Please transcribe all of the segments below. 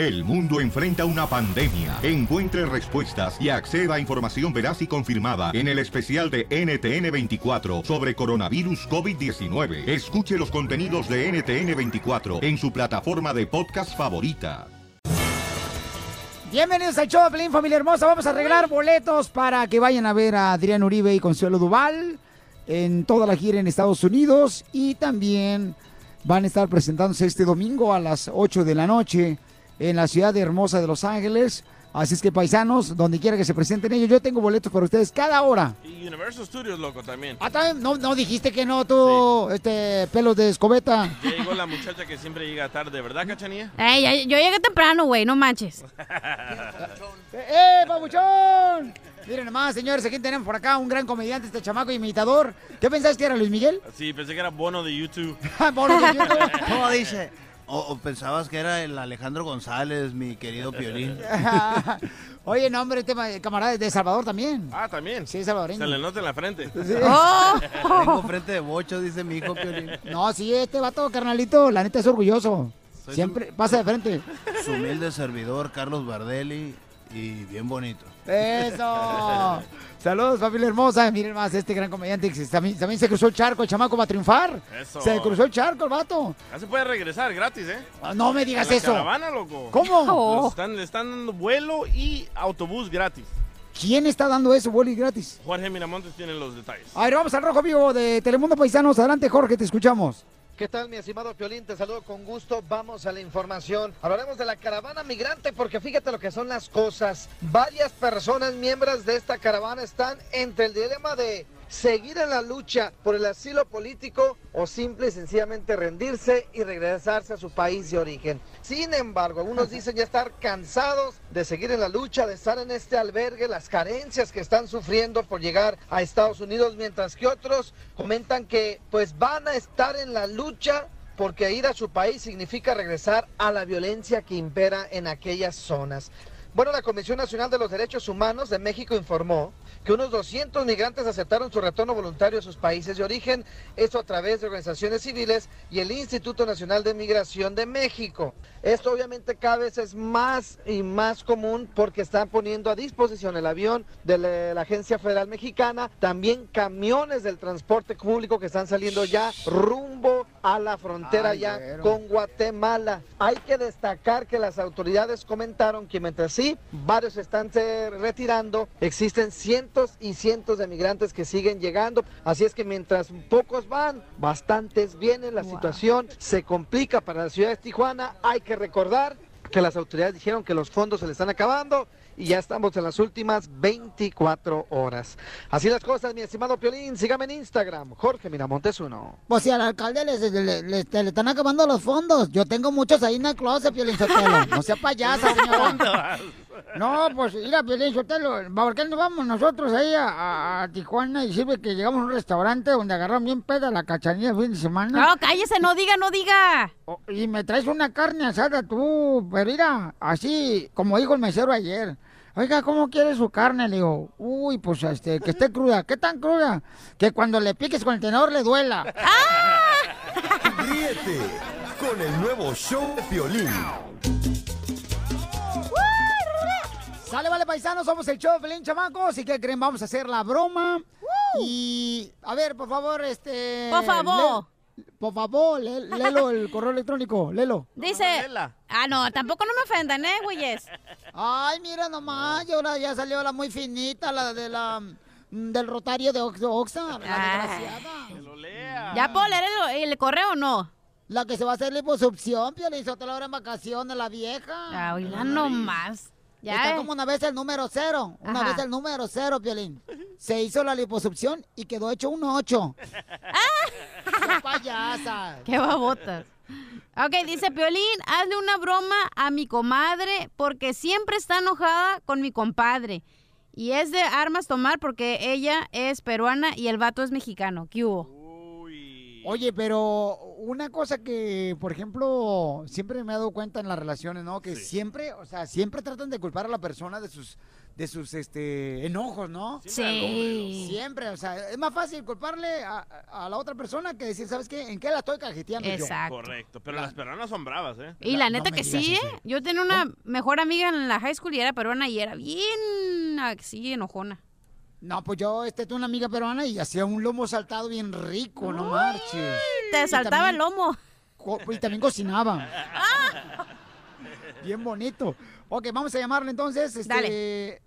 El mundo enfrenta una pandemia. Encuentre respuestas y acceda a información veraz y confirmada en el especial de NTN24 sobre coronavirus COVID-19. Escuche los contenidos de NTN24 en su plataforma de podcast favorita. Bienvenidos al show Pelín, familia hermosa. Vamos a arreglar boletos para que vayan a ver a Adrián Uribe y Consuelo Duval en toda la gira en Estados Unidos y también van a estar presentándose este domingo a las 8 de la noche en la ciudad hermosa de Los Ángeles. Así es que paisanos, donde quiera que se presenten ellos, yo tengo boletos para ustedes cada hora. Y Universal Studios, loco, también. Ah, también, no, no dijiste que no, tú, este, pelos de escobeta. Ya llegó la muchacha que siempre llega tarde, ¿verdad, Cachanía? Ey, ya- yo llegué temprano, güey, no manches. ¡Eh, pabuchón! Miren nomás, señores, aquí tenemos por acá un gran comediante, este chamaco imitador. ¿Qué pensaste que era Luis Miguel? Sí, pensé que era bono de YouTube. Bono de YouTube. ¿Cómo dice? O, o pensabas que era el Alejandro González, mi querido Piolín. Oye, no, hombre, este ma- camarada es de Salvador también. Ah, también. Sí, salvadoreño. Se le nota en la frente. Oh. Tengo frente de bocho, dice mi hijo Piolín. No, sí, este vato, carnalito, la neta es orgulloso. Soy Siempre pasa de frente. Su humilde servidor, Carlos Bardelli, y bien bonito. ¡Eso! Saludos, familia hermosa. Miren más, este gran comediante que también, también se cruzó el charco, el chamaco va a triunfar. Eso. Se cruzó el charco, el vato. Ya se puede regresar gratis, ¿eh? Ah, No me digas En la eso. caravana, loco. ¿Cómo? Le están, le están dando vuelo y autobús gratis. ¿Quién está dando eso, Boli, gratis? Jorge Miramontes tiene los detalles. A ver, vamos al rojo vivo de Telemundo Paisanos. Adelante, Jorge, te escuchamos. ¿Qué tal, mi estimado Piolín? Te saludo con gusto. Vamos a la información. Hablaremos de la caravana migrante porque fíjate lo que son las cosas. Varias personas miembros de esta caravana están entre el dilema de seguir en la lucha por el asilo político o simple y sencillamente rendirse y regresarse a su país de origen. Sin embargo, algunos dicen ya estar cansados de seguir en la lucha, de estar en este albergue, las carencias que están sufriendo por llegar a Estados Unidos, mientras que otros comentan que pues van a estar en la lucha porque ir a su país significa regresar a la violencia que impera en aquellas zonas. Bueno, la Comisión Nacional de los Derechos Humanos de México informó que unos 200 migrantes aceptaron su retorno voluntario a sus países de origen, esto a través de organizaciones civiles y el Instituto Nacional de Migración de México. Esto obviamente cada vez es más y más común porque están poniendo a disposición el avión de la, la Agencia Federal Mexicana, también camiones del transporte público que están saliendo ya rumbo a la frontera Ay, ya con Guatemala. Hay que destacar que las autoridades comentaron que mientras sí, varios se están se retirando, existen cientos y cientos de migrantes que siguen llegando. Así es que mientras pocos van, bastantes vienen, la situación se complica para la ciudad de Tijuana. Hay que recordar que las autoridades dijeron que los fondos se le están acabando y ya estamos en las últimas 24 horas. Así las cosas, mi estimado Piolín. Sígame en Instagram, Jorge Miramontes uno. Pues si al alcalde le, le- le- le- le están acabando los fondos. Yo tengo muchos ahí en el closet, Piolín Sotelo. No sea payasa, señora. No, pues mira, Piolín Sotelo, ¿por qué no vamos nosotros ahí a, a- a Tijuana y sirve que llegamos a un restaurante donde agarramos bien peda la cachanilla el fin de semana? No, cállese, no diga, no diga. O- Y me traes una carne asada tú, pero mira, así como dijo el mesero ayer. Oiga, ¿cómo quiere su carne? Le digo, uy, pues este, que esté cruda. ¿Qué tan cruda? Que cuando le piques con el tenedor le duela. Ríete con el nuevo show de Piolín. Sale, vale, paisanos, somos el show de Pelín Chamacos. ¿Y qué creen? Vamos a hacer la broma. Y, a ver, por favor, este... Por favor. le- por favor, lé- léelo el correo electrónico, léelo. Dice. Ah, no, tampoco no me ofendan, ¿eh, güeyes? Ay, mira nomás, y ahora ya salió la muy finita, la de la... mm, Del rotario de Ox- Oxa, la desgraciada. ¿Ya puedo leer el, el correo o no? La que se va a hacer liposucción, Piolín, Sotelo, ahora en vacaciones, la vieja. Ah, oíla nomás. Ya, Está como una vez el número cero. Una Ajá. vez el número cero, Piolín. Se hizo la liposucción y quedó hecho un ocho. ¡Qué payasa! Qué babotas. Ok, dice Piolín, hazle una broma a mi comadre porque siempre está enojada con mi compadre. Y es de armas tomar porque ella es peruana y el vato es mexicano. ¿Qué hubo? Oye, pero una cosa que, por ejemplo, siempre me he dado cuenta en las relaciones, ¿no? Que siempre, o sea, siempre tratan de culpar a la persona de sus de sus este enojos, ¿no? Sí. Siempre, o sea, es más fácil culparle a, a la otra persona que decir, ¿sabes qué? ¿En qué la estoy cajeteando yo? Exacto. Correcto, pero las peruanas son bravas, ¿eh? Y la neta que sí, eso. ¿eh? Yo tenía una mejor amiga en la high school y era peruana y era bien así enojona. No, pues yo este tuve una amiga peruana y hacía un lomo saltado bien rico, no marches. Te Y saltaba el lomo. Y también cocinaba. Bien bonito. Ok, vamos a llamarle entonces. Este, Dale.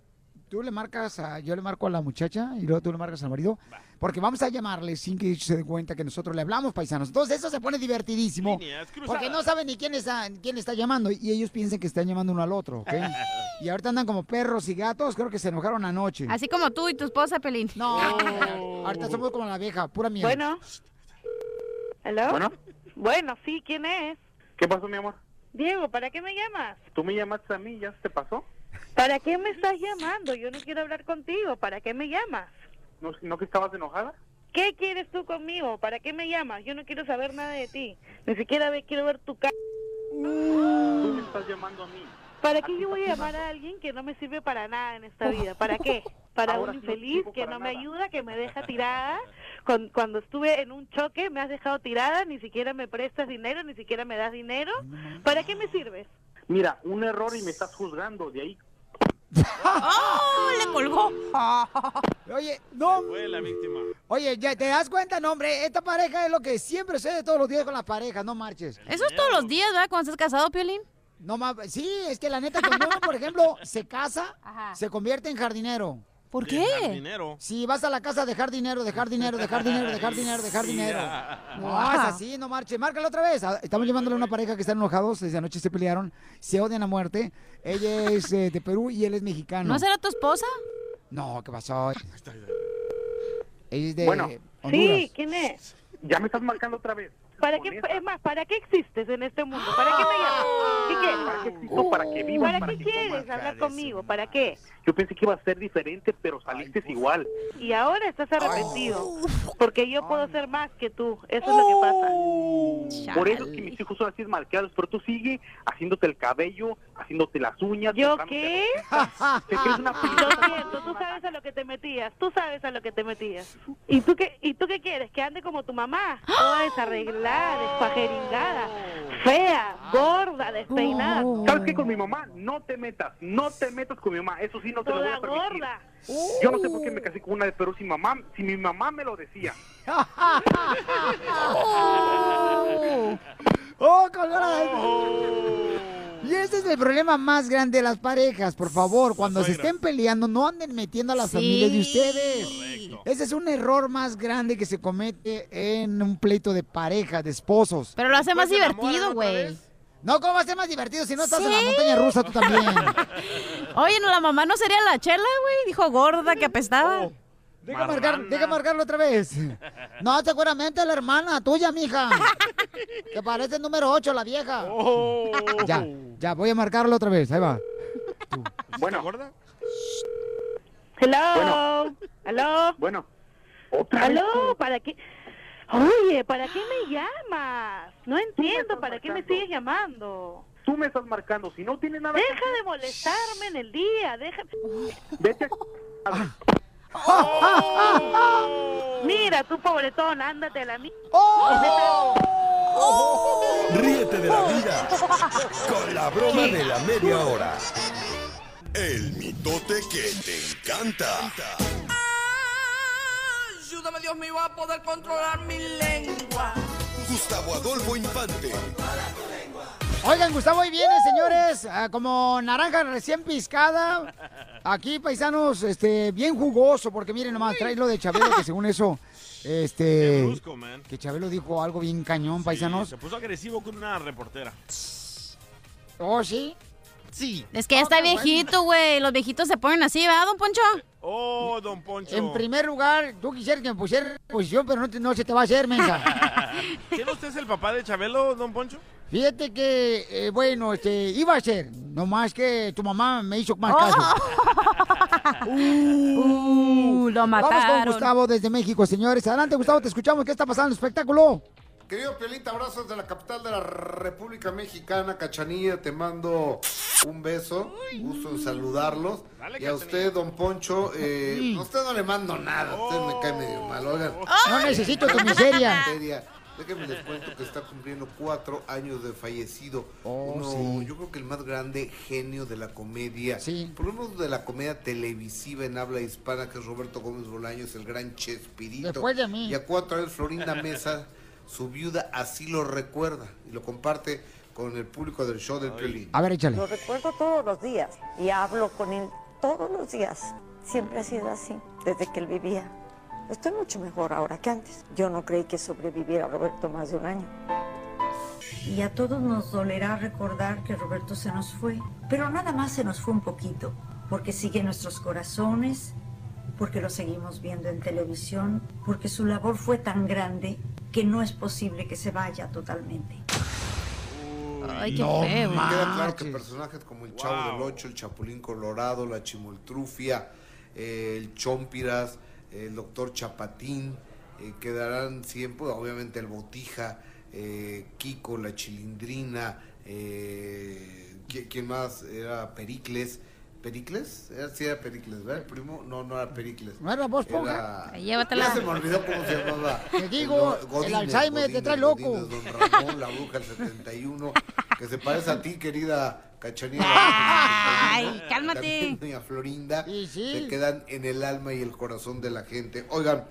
Tú le marcas a, yo le marco a la muchacha y luego tú le marcas al marido. Porque vamos a llamarle sin que se den cuenta que nosotros le hablamos, paisanos. Entonces eso se pone divertidísimo. Porque no saben ni quién está, quién está llamando y ellos piensan que están llamando uno al otro, ¿ok? Y ahorita andan como perros y gatos, creo que se enojaron anoche. Así como tú y tu esposa, Pelín. No, ahorita somos como la vieja, pura mierda. Bueno. ¿Aló? Bueno. Bueno, sí, ¿quién es? ¿Qué pasó, mi amor? Diego, ¿para qué me llamas? ¿Tú me llamaste a mí? ¿Ya se te pasó? ¿Para qué me estás llamando? Yo no quiero hablar contigo. ¿Para qué me llamas? ¿No, no que estabas enojada? ¿Qué quieres tú conmigo? ¿Para qué me llamas? Yo no quiero saber nada de ti. Ni siquiera ve- quiero ver tu cara. Tú me estás llamando a mí. ¿Para qué yo voy a llamar a alguien que no me sirve para nada en esta vida? ¿Para qué? Para Ahora un no infeliz que no me nada. ayuda, que me deja tirada. Con- cuando estuve en un choque me has dejado tirada, ni siquiera me prestas dinero, ni siquiera me das dinero. ¿Para qué me sirves? Mira, un error y me estás juzgando. De ahí ¡Oh! Le colgó. Oye, no, Fue la víctima. oye, ya te das cuenta, no, hombre, esta pareja es lo que siempre sucede todos los días con las parejas, no marches. Eso es todos los días, ¿verdad? Cuando estás casado, Piolín. No más, sí, es que la neta, cuando uno, por ejemplo, se casa, Ajá. se convierte en jardinero. ¿Por Dejar qué? dinero. Si vas a la casa a dejar dinero, dejar dinero, dejar dinero, dejar dinero, dejar dinero. No, es así, no marche. Márcalo otra vez. Ah, Estamos llamándole a una pareja que están enojados, desde anoche se pelearon, se odian a muerte. Ella es eh, de Perú y él es mexicano. ¿No será tu esposa? No, ¿qué pasó? Es de Bueno. Honduras. Sí, ¿quién es? ya me estás marcando otra vez. ¿Para qué, es más, ¿para qué existes en este mundo? ¿Para qué me llamas? ¿Qué ¿Para qué quieres? existo? ¿Para que vivas? ¿Para qué quieres hablar conmigo? ¿Para qué? Yo pensé que iba a ser diferente, pero saliste igual. Y ahora estás arrepentido. Porque yo puedo ser más que tú. Eso es lo que pasa. Por eso es que mis hijos son así marcados, pero tú sigue haciéndote el cabello, haciéndote las uñas. ¿Yo qué? Te crees una Lo siento, tú sabes a lo que te metías. Tú sabes a lo que te metías. ¿Y tú qué, y tú qué quieres? ¿Que ande como tu mamá? Toda desarreglada, despajeringada, fea, gorda, despeinada. ¿Sabes qué? Con mi mamá no te metas, no te metas con mi mamá, eso sí no te lo voy a permitir. gorda. Yo no sé por qué me casé con una de Perú sin mamá, si mi mamá me lo decía. ¡Oh, colgada! Y ese es el problema más grande de las parejas, por favor. Cuando se estén peleando, no anden metiendo a las Sí. familias de ustedes. Correcto. Ese es un error más grande que se comete en un pleito de pareja, de esposos. Pero lo hace más divertido, güey. No, ¿cómo va a ser más divertido si no estás en la montaña rusa tú también? Oye, no, la mamá no sería la chela, güey. Dijo gorda que apestaba. Deja, marcar, deja marcarlo otra vez. No, seguramente la hermana tuya, mija. Que parece el número 8, la vieja. Oh. Ya, ya, voy a marcarlo otra vez. Ahí va. Bueno, gorda? Hello. Hello. bueno, otra vez. Aló, ¿para qué? Oye, ¿para qué me llamas? No entiendo, ¿para qué me sigues llamando? Tú me estás marcando, si no tienes nada Deja de molestarme en el día, deja... vete a... Mira, tú pobretón, ándate a la mí. Ríete de la vida con la broma de la media hora. El mitote que te encanta. Ayúdame Dios mío a poder controlar mi lengua. Gustavo Adolfo Infante. Oigan, Gustavo, hoy viene, señores, ah, como naranja recién piscada. Aquí, paisanos, este, bien jugoso, porque miren nomás, trae lo de Chabelo, que según eso, este, brusco, man. que Chabelo dijo algo bien cañón, Sí, paisanos. se puso agresivo con una reportera. Oh, sí. Sí. Es que ya está viejito, güey. Los viejitos se ponen así, ¿verdad, don Poncho? Oh, don Poncho. En primer lugar, tú quisieras que me pusiera en posición, pero no, te- no se te va a hacer, mensa. ¿Quién usted es el papá de Chabelo, don Poncho? Fíjate que, eh, bueno, este, iba a ser, nomás que tu mamá me hizo más caso. Uh, lo Vamos con mataron. Gustavo desde México, señores. Adelante, Gustavo, te escuchamos. ¿Qué está pasando en el espectáculo? Querido Piolita, abrazos de la capital de la República Mexicana, Cachanilla, te mando un beso, gusto en saludarlos. y a usted, don Poncho, eh, a usted no le mando nada, a usted me cae medio mal, oigan. No necesito tu miseria. Miseria. Déjenme les cuento que está cumpliendo cuatro años de fallecido. Uno, sí. Yo creo que el más grande genio de la comedia. Por lo menos de la comedia televisiva en habla hispana, que es Roberto Gómez Bolaños, el gran Chespirito. Después de mí. Y a cuatro años Florinda Mesa, su viuda así lo recuerda y lo comparte con el público del show del Piolín. A ver, échale. Lo recuerdo todos los días y hablo con él todos los días. Siempre ha sido así, desde que él vivía. Estoy mucho mejor ahora que antes. Yo no creí que sobreviviera Roberto más de un año. Y a todos nos dolerá recordar que Roberto se nos fue. Pero nada más se nos fue un poquito, porque sigue en nuestros corazones, porque lo seguimos viendo en televisión, porque su labor fue tan grande que no es posible que se vaya totalmente. Ay, No, feo. me queda claro que personajes como el Chavo Wow. del Ocho, el Chapulín Colorado, la Chimoltrufia, eh, el Chompiras, el Doctor Chapatín, eh, quedarán siempre, obviamente el Botija, eh, Kiko, la Chilindrina, eh, ¿qui- ¿quién más? Era Pericles. ¿Pericles? Era, sí era Pericles, ¿verdad? El primo, no, no era Pericles. ¿No era Bob Esponja? Era- llévatela. Ya se me olvidó cómo se llamaba. Te digo, No, el Alzheimer te trae loco. Godínez, Don Ramón, la bruja del 71, que se parece a ti, querida Cachanilla. Ay, cálmate. También Doña Florinda. Sí, sí. Se quedan en el alma y el corazón de la gente. Oigan,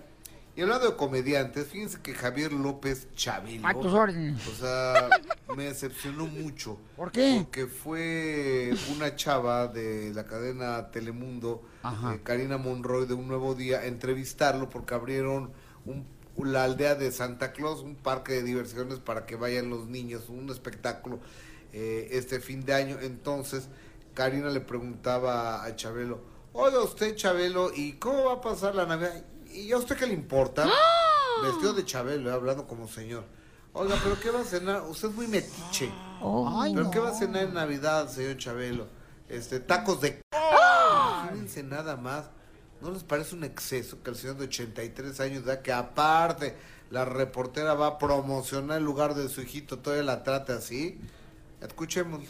y hablando de comediantes, fíjense que Javier López Chabelo. A tus órdenes. O sea, me decepcionó mucho. ¿Por qué? Porque fue una chava de la cadena Telemundo, eh, Karina Monroy, de Un Nuevo Día, a entrevistarlo porque abrieron un- la aldea de Santa Claus, un parque de diversiones para que vayan los niños, un espectáculo eh, este fin de año. Entonces, Karina le preguntaba a Chabelo, oiga usted Chabelo, ¿y cómo va a pasar la Navidad? ¿Y a usted qué le importa? Vestido de Chabelo, hablando como señor. Oiga, ¿pero qué va a cenar? Usted es muy metiche. Ay, ¿Pero no. qué va a cenar en Navidad, señor Chabelo? Este, tacos de... ¡Ah! Imagínense nada más. ¿No les parece un exceso que el señor de 83 años da que aparte la reportera va a promocionar el lugar de su hijito, todavía la trate así? Escuchémoslo.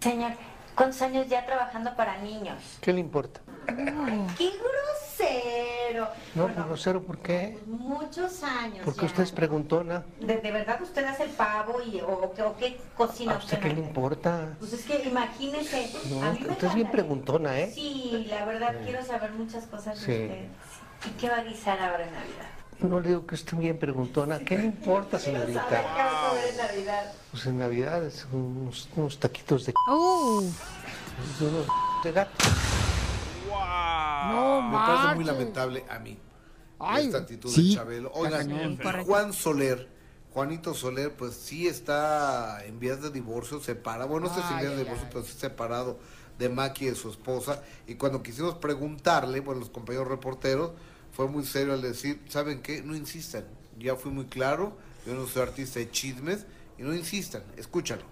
Señor, ¿cuántos años ya trabajando para niños? ¿Qué le importa? ¡Qué grosero! No, Bueno, pues grosero, ¿por qué? Muchos años Porque ya. usted es preguntona. ¿De, de verdad usted hace el pavo y, o, o qué- o qué cocina ¿A usted qué le importa? Pues es que imagínese. No, a mí usted es bien preguntona, ¿eh? Sí, la verdad quiero saber muchas cosas Sí. de usted. ¿Y qué va a guisar ahora en Navidad? No le digo que esté bien preguntona. ¿Qué le importa, ¿Qué va señorita? Pues en Navidad es unos, unos taquitos de... Uh, unos de gato. No, Me parece muy lamentable a mí Ay, esta actitud sí, de Chabelo. Oigan. Juan Soler, Juanito Soler, pues sí está en vías de divorcio, separado, bueno, no sé si en vías de divorcio, ay. pero sí separado de Maki y de su esposa. Y cuando quisimos preguntarle, bueno, los compañeros reporteros, fue muy serio al decir, ¿saben qué? No insistan. Ya fui muy claro, yo no soy artista de chismes, y no insistan, escúchalo.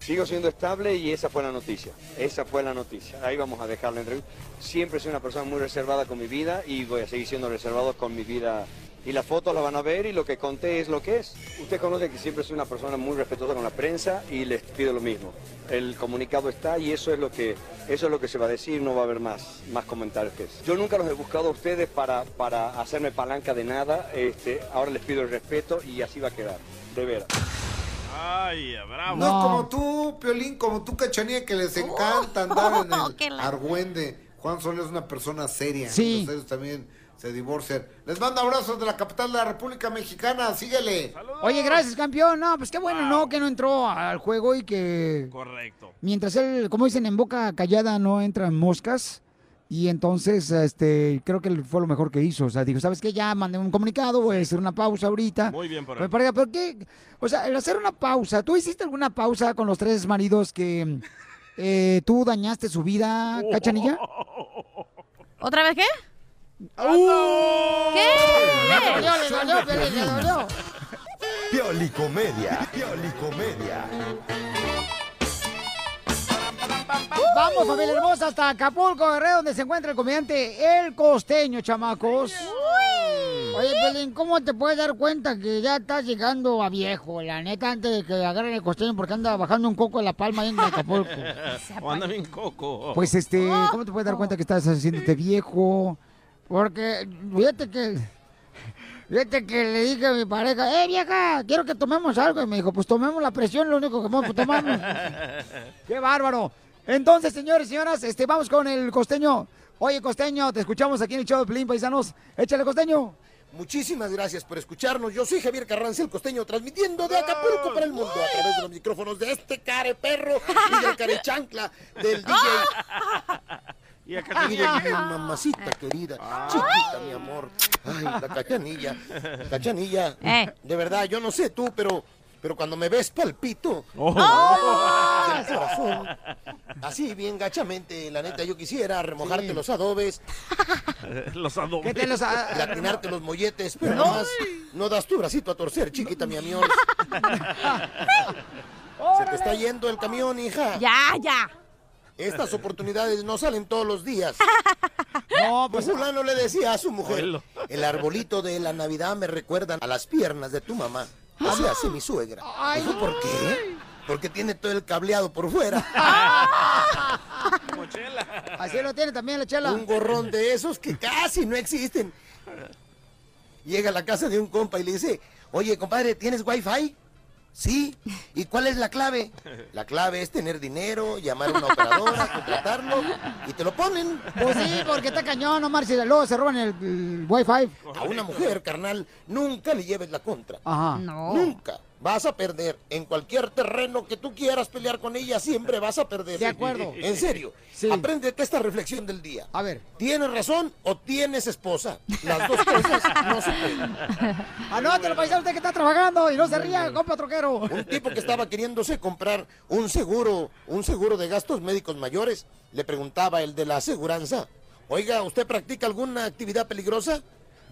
Sigo siendo estable y esa fue la noticia. Esa fue la noticia. Ahí vamos a dejar la entrevista. Siempre soy una persona muy reservada con mi vida y voy a seguir siendo reservado con mi vida. Y las fotos las van a ver y lo que conté es lo que es. Usted conoce que siempre soy una persona muy respetuosa con la prensa y les pido lo mismo. El comunicado está y eso es lo que eso es lo que se va a decir, no va a haber más, más comentarios que eso. Yo nunca los he buscado a ustedes para, para hacerme palanca de nada. Este, ahora les pido el respeto y así va a quedar. De veras. Ay, bravo. No, es como tú, Piolín, como tú, Cachanilla, que les encanta andar en el la- argüende. Juan Soler es una persona seria. Sí. Entonces ellos también se divorcian. Les mando abrazos de la capital de la República Mexicana. Síguele. Oye, gracias, campeón. No, pues qué bueno, ¿no? Que no entró al juego y que Correcto. mientras él, como dicen, en boca callada no entran moscas. Y entonces, este, creo que fue lo mejor que hizo. O sea, dijo, ¿sabes qué? Ya mandé un comunicado, voy a hacer una pausa ahorita. Muy bien por para- ¿Pero qué? O sea, el hacer una pausa. ¿Tú hiciste alguna pausa con los tres maridos que eh, tú dañaste su vida, Cachanilla? ¿Otra vez qué? ¿Qué? ¿Qué? Le dolió, le dolió, le dolió. Piolicomedia. Piolicomedia. Vamos, familia hermosa, hasta Acapulco, Guerrero, donde se encuentra el comediante El Costeño, chamacos. Oye, Pelín, ¿cómo te puedes dar cuenta que ya estás llegando a viejo? La neta, antes de que agarren el costeño, porque anda bajando un coco de la palma ahí en Acapulco. O anda bien coco. Pues este, ¿cómo te puedes dar cuenta que estás haciéndote viejo? Porque, fíjate que. Fíjate que le dije a mi pareja, eh vieja, quiero que tomemos algo. Y me dijo, pues tomemos la presión, lo único que podemos tomar. ¡Qué bárbaro! Entonces, señores y señoras, este, vamos con el costeño. Oye, costeño, te escuchamos aquí en el show de Pelín Paisanos. Échale, costeño. Muchísimas gracias por escucharnos. Yo soy Javier Carranza, el costeño, transmitiendo de Acapulco para el mundo a través de los micrófonos de este care perro y del care chancla del DJ. Y a Y de mi mamacita querida, chiquita, mi amor. Ay, la cachanilla. Cachanilla. Eh. De verdad, yo no sé tú, pero, pero cuando me ves palpito. Oh. del corazón. Así, bien gachamente, la neta, yo quisiera remojarte Sí. los adobes, Los adobes. ¿Qué te los a- latinarte los molletes, pero nomás no das tu bracito a torcer, chiquita, mi amor. Se te está yendo el camión, hija. Ya, ya. Estas oportunidades no salen todos los días. No, pues fulano le decía a su mujer, el arbolito de la Navidad me recuerda a las piernas de tu mamá. Así hace mi suegra. Dijo, ¿por qué? Porque tiene todo el cableado por fuera. Así lo tiene también la chela. Un gorrón de esos que casi no existen. Llega a la casa de un compa y le dice, oye, compadre, ¿tienes wifi? Sí. ¿Y cuál es la clave? La clave es tener dinero, llamar a una operadora, contratarlo y te lo ponen. Pues sí, porque está cañón, no marches. Luego se roban el, el wifi. A una mujer, carnal, nunca le lleves la contra. Ajá. Nunca. Vas a perder. En cualquier terreno que tú quieras pelear con ella, siempre vas a perder. De acuerdo. En serio. Apréndete esta reflexión del día. A ver. ¿Tienes razón o tienes esposa? Las dos cosas no se pueden. Anótelo, paisano, usted que está trabajando y no se ría, compa troquero. Un tipo que estaba queriéndose comprar un seguro, un seguro de gastos médicos mayores, le preguntaba el de la aseguranza, oiga, ¿usted practica alguna actividad peligrosa?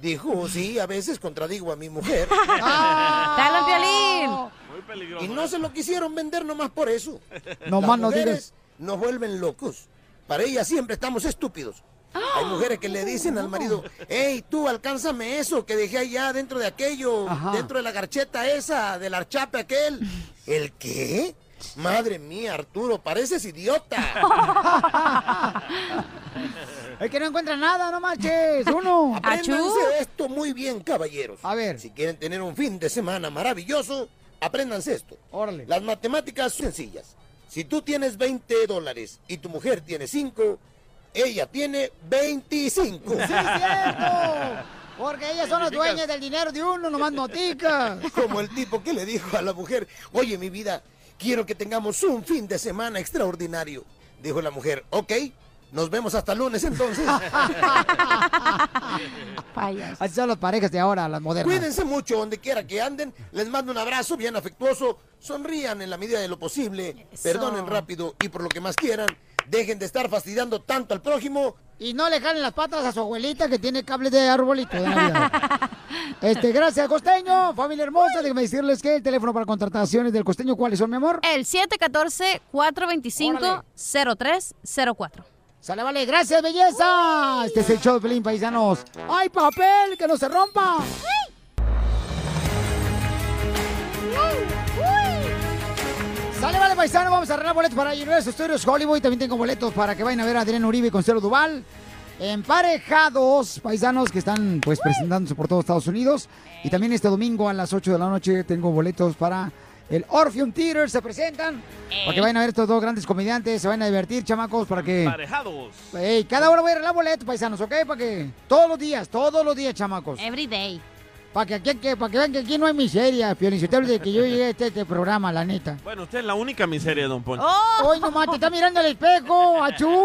Dijo, sí, a veces contradigo a mi mujer. ¡Dale, Piolín! Muy peligroso. Y no se lo quisieron vender nomás por eso. No Las más no mujeres digas. nos vuelven locos. Para ellas siempre estamos estúpidos. Hay mujeres que le dicen al marido, hey, tú alcánzame eso que dejé allá dentro de aquello, Ajá. dentro de la garcheta esa, del archape aquel. ¿El qué? Madre mía, Arturo, pareces idiota. Es que no encuentra nada, no marches. Uno. Apréndanse esto muy bien, caballeros. A ver. Si quieren tener un fin de semana maravilloso, apréndanse esto. Órale. Las matemáticas son sencillas. Si tú tienes 20 dólares y tu mujer tiene 5, ella tiene 25. ¡Sí, es cierto! Porque ellas son las dueñas del dinero de uno, nomás notica. Como el tipo que le dijo a la mujer, oye mi vida, quiero que tengamos un fin de semana extraordinario. Dijo la mujer, ok, nos vemos hasta lunes entonces. Así son las parejas de ahora, las modernas. Cuídense mucho donde quiera que anden. Les mando un abrazo bien afectuoso. Sonrían en la medida de lo posible. Perdonen rápido y por lo que más quieran. Dejen de estar fastidiando tanto al prójimo. Y no le jalen las patas a su abuelita que tiene cable de arbolito de. Este, gracias, Costeño. Familia hermosa, déjenme decirles que el teléfono para contrataciones del Costeño, ¿cuáles son, mi amor? El 714-425-0304. Sale, vale, gracias, belleza. Este es el show de Pelín Paisanos. ¡Ay, papel! ¡Que no se rompa! Sale, paisano, vamos a arreglar boletos para Universal Studios Hollywood. Y también tengo boletos para que vayan a ver a Adrián Uribe y Consuelo Duval. Emparejados, paisanos que están pues presentándose por todo Estados Unidos. Y también este domingo a las 8 de la noche tengo boletos para el Orpheum Theater. Se presentan para que vayan a ver estos dos grandes comediantes. Se van a divertir, chamacos, para que... Parejados. Ey, cada hora voy a arreglar boletos, paisanos, ¿ok? Para que todos los días, todos los días, chamacos. Every day. Para que, aquí- que, para que vean que aquí no hay miseria, Piolincitero, de que yo llegué a este, este programa, la neta. Bueno, usted es la única miseria, don Poncho. ¡Hoy nomás te está mirando al espejo! ¡Achú!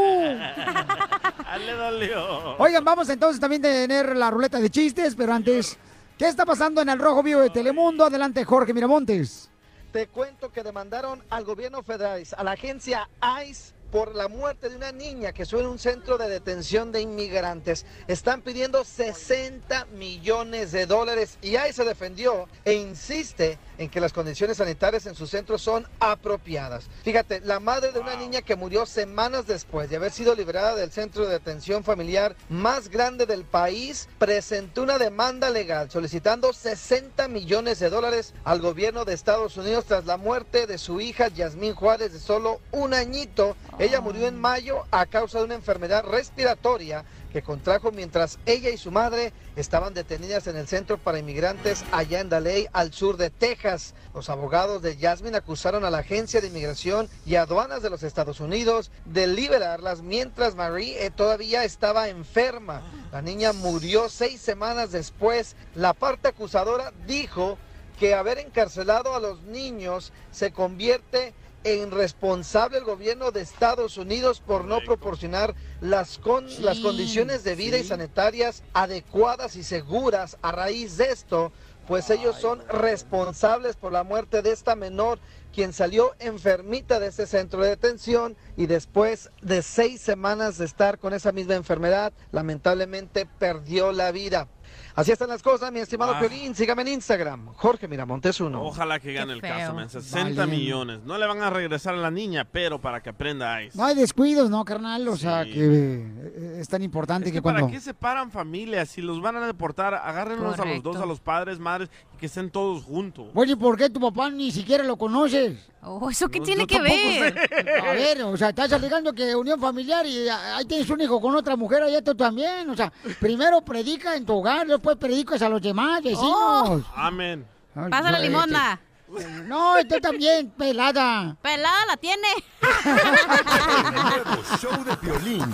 Ah, Le dolió. Oigan, vamos entonces también a tener la ruleta de chistes, pero antes, ¿qué está pasando en el Rojo Vivo de Telemundo? Adelante, Jorge Miramontes. Te cuento que demandaron al gobierno federal, a la agencia ICE, por la muerte de una niña que estuvo en un centro de detención de inmigrantes. Están pidiendo 60 millones de dólares y ahí se defendió e insiste en que las condiciones sanitarias en su centro son apropiadas. Fíjate, la madre de una niña que murió semanas después de haber sido liberada del centro de detención familiar más grande del país presentó una demanda legal solicitando 60 millones de dólares al gobierno de Estados Unidos tras la muerte de su hija Yasmín Juárez de solo un añito. Ella murió en mayo a causa de una enfermedad respiratoria que contrajo mientras ella y su madre estaban detenidas en el centro para inmigrantes allá en Daley, al sur de Texas. Los abogados de Jasmine acusaron a la Agencia de Inmigración y Aduanas de los Estados Unidos de liberarlas mientras Marie eh, todavía estaba enferma. La niña murió seis semanas después. La parte acusadora dijo que haber encarcelado a los niños se convierte en responsable el gobierno de Estados Unidos por no proporcionar las, con, las condiciones de vida y sanitarias adecuadas y seguras. A raíz de esto, pues ellos son responsables por la muerte de esta menor, quien salió enfermita de ese centro de detención y después de seis semanas de estar con esa misma enfermedad, lamentablemente perdió la vida. Así están las cosas, mi estimado Ah. Piolín. Sígame en Instagram, Jorge Miramontes uno. Ojalá que gane el caso, man. 60 Vale. millones. No le van a regresar a la niña, pero para que aprenda Ice. No hay descuidos, ¿no, carnal? O sea, que eh, es tan importante Es que, que ¿Para cuando... qué separan familias? Si los van a deportar, agárrenlos a los dos, a los padres, madres, que estén todos juntos. Oye, ¿por qué tu papá ni siquiera lo conoces? Oh, ¿eso qué No, tiene yo que ver? A ver, o sea, estás alegando que unión familiar y ahí tienes un hijo con otra mujer, allá tú también. O sea, primero predica en tu hogar, después predicas a los demás vecinos. Amén. Ay, Pasa la no, limosna. este- No, tú también, pelada. Pelada la tiene. nuevo show de violín.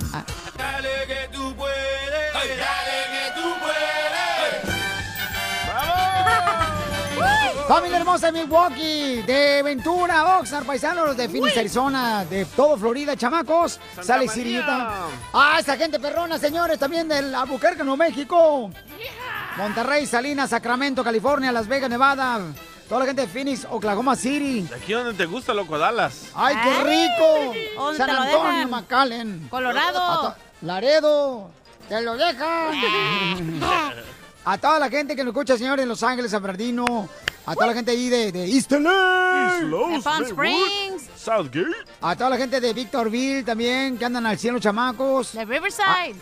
Dale que tú puedes. Dale Familia hermosa de Milwaukee, de Ventura, Oxnard, paisanos de Phoenix, Arizona, de todo Florida, chamacos, Santa Sale Utah. Ah, esa gente perrona, señores, también del Albuquerque, Nuevo México. Monterrey, Salinas, Sacramento, California, Las Vegas, Nevada. Toda la gente de Phoenix, Oklahoma City. De aquí donde te gusta, loco, Dallas. ¡Ay, qué rico! ¿Dónde San te lo Antonio? McAllen. Colorado. Laredo. Te lo dejan. A toda la gente que nos escucha, señores, en Los Ángeles, San Bernardino. A toda la gente ahí de, de East Palm Springs. Southgate. A toda la gente de Victorville también, que andan al cielo, chamacos. De Riverside.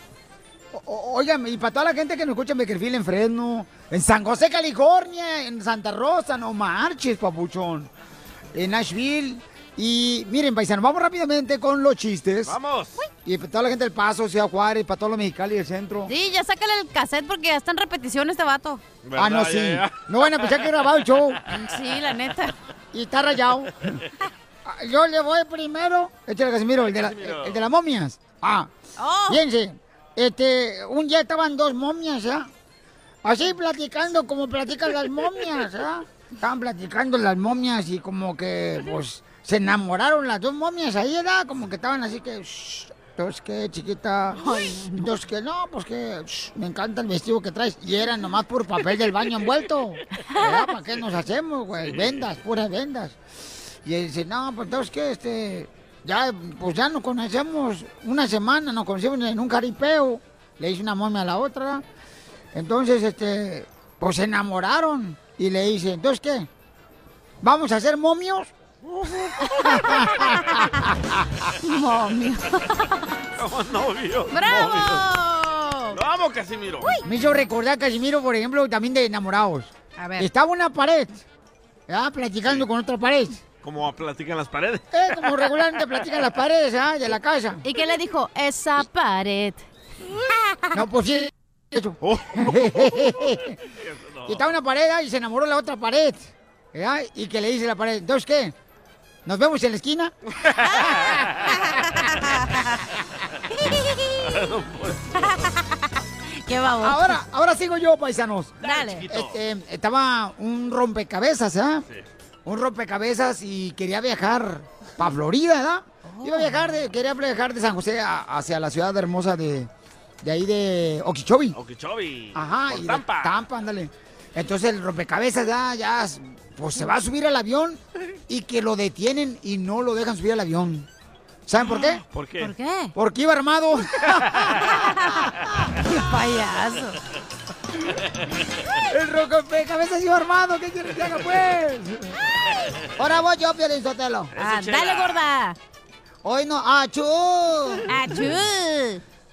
O- Oigan, y para toda la gente que nos escucha en Beckerfield, en Fresno, en San José, California, en Santa Rosa, no marches, papuchón. En Nashville. Y miren, paisanos, vamos rápidamente con los chistes. Vamos. Y para toda la gente del Paso, Ciudad Juárez, para todos los mexicanos del centro. Sí, ya sácale el cassette porque ya está en repetición este vato. Ah, no, sí. No van a pensar que he grabado el show. Sí, la neta. Y está rayado. Ah, Yo le voy primero. Échale, Casimiro, el de, la- Casimiro. el de las momias. Ah. Oh. Fíjense, este, un día estaban dos momias, ¿ya? Así platicando como platican las momias, ¿ya? Estaban platicando las momias y como que, pues, se enamoraron las dos momias ahí, ¿verdad? Como que estaban así que, "Shh, entonces qué, chiquita. Entonces que no, pues que shh, me encanta el vestido que traes. Y era nomás por papel del baño envuelto. ¿Verdad? ¿Para qué nos hacemos, güey? Vendas, puras vendas. Y él dice, no, pues entonces que este, ya, pues ya nos conocemos una semana, nos conocemos en un caripeo. Le dice una momia a la otra. Entonces, este, pues se enamoraron. Y le dice, entonces qué, ¿vamos a ser momios? Momio. Como novio. ¡Bravo! Lo amo, Casimiro. Me hizo recordar Casimiro, por ejemplo, también de enamorados. A ver. Estaba una pared, ¿ya? platicando con otra pared. Como platican las paredes. Eh, como regularmente platican las paredes ¿ah? de la casa. ¿Y qué le dijo? Esa pared. No, pues sí. Eso. Oh. y estaba una pared ¿ah? y se enamoró la otra pared. ¿ya? Y que le dice la pared, entonces qué, ¿nos vemos en la esquina? Qué baboso. Ahora, ahora sigo yo, paisanos. Dale. Este, estaba un rompecabezas, ¿ah? Un rompecabezas y quería viajar para Florida, ¿verdad? Iba a viajar, de, quería viajar de San José a- hacia la ciudad hermosa de, de ahí de Okeechobee. Okeechobee. Ajá, Por y Tampa. Tampa, ándale. Entonces el rompecabezas ya, ya, pues se va a subir al avión y que lo detienen y no lo dejan subir al avión. ¿Saben por qué? ¿Por qué? ¿Por qué? Porque iba armado. ¡Qué payaso! El roco de cabeza iba armado. ¿Qué quieres que haga, pues? Ahora voy yo, Piolín Sotelo. Ah, dale, gorda. Hoy no. ¡Achú! ¡Achú!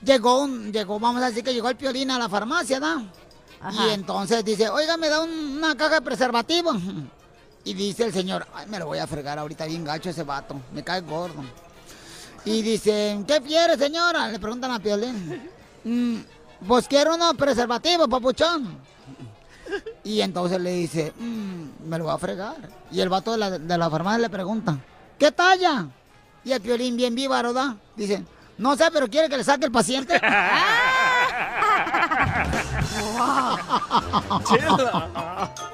Llegó un, llegó, vamos a decir que llegó el Piolín a la farmacia, ¿no? Ajá. Y entonces dice, oiga, me da un- una caja de preservativo. Y dice el señor, ay, me lo voy a fregar ahorita bien gacho ese vato, me cae gordo. Y dice, ¿qué quiere, señora? Le preguntan a Piolín. "Mm, pues quiero unos preservativos, papuchón. Y entonces le dice, "Mm, me lo voy a fregar. Y el vato de la, de la farmacia le pregunta, ¿qué talla? Y el Piolín bien viva, ¿verdad? Dice, no sé, pero quiere que le saque el paciente.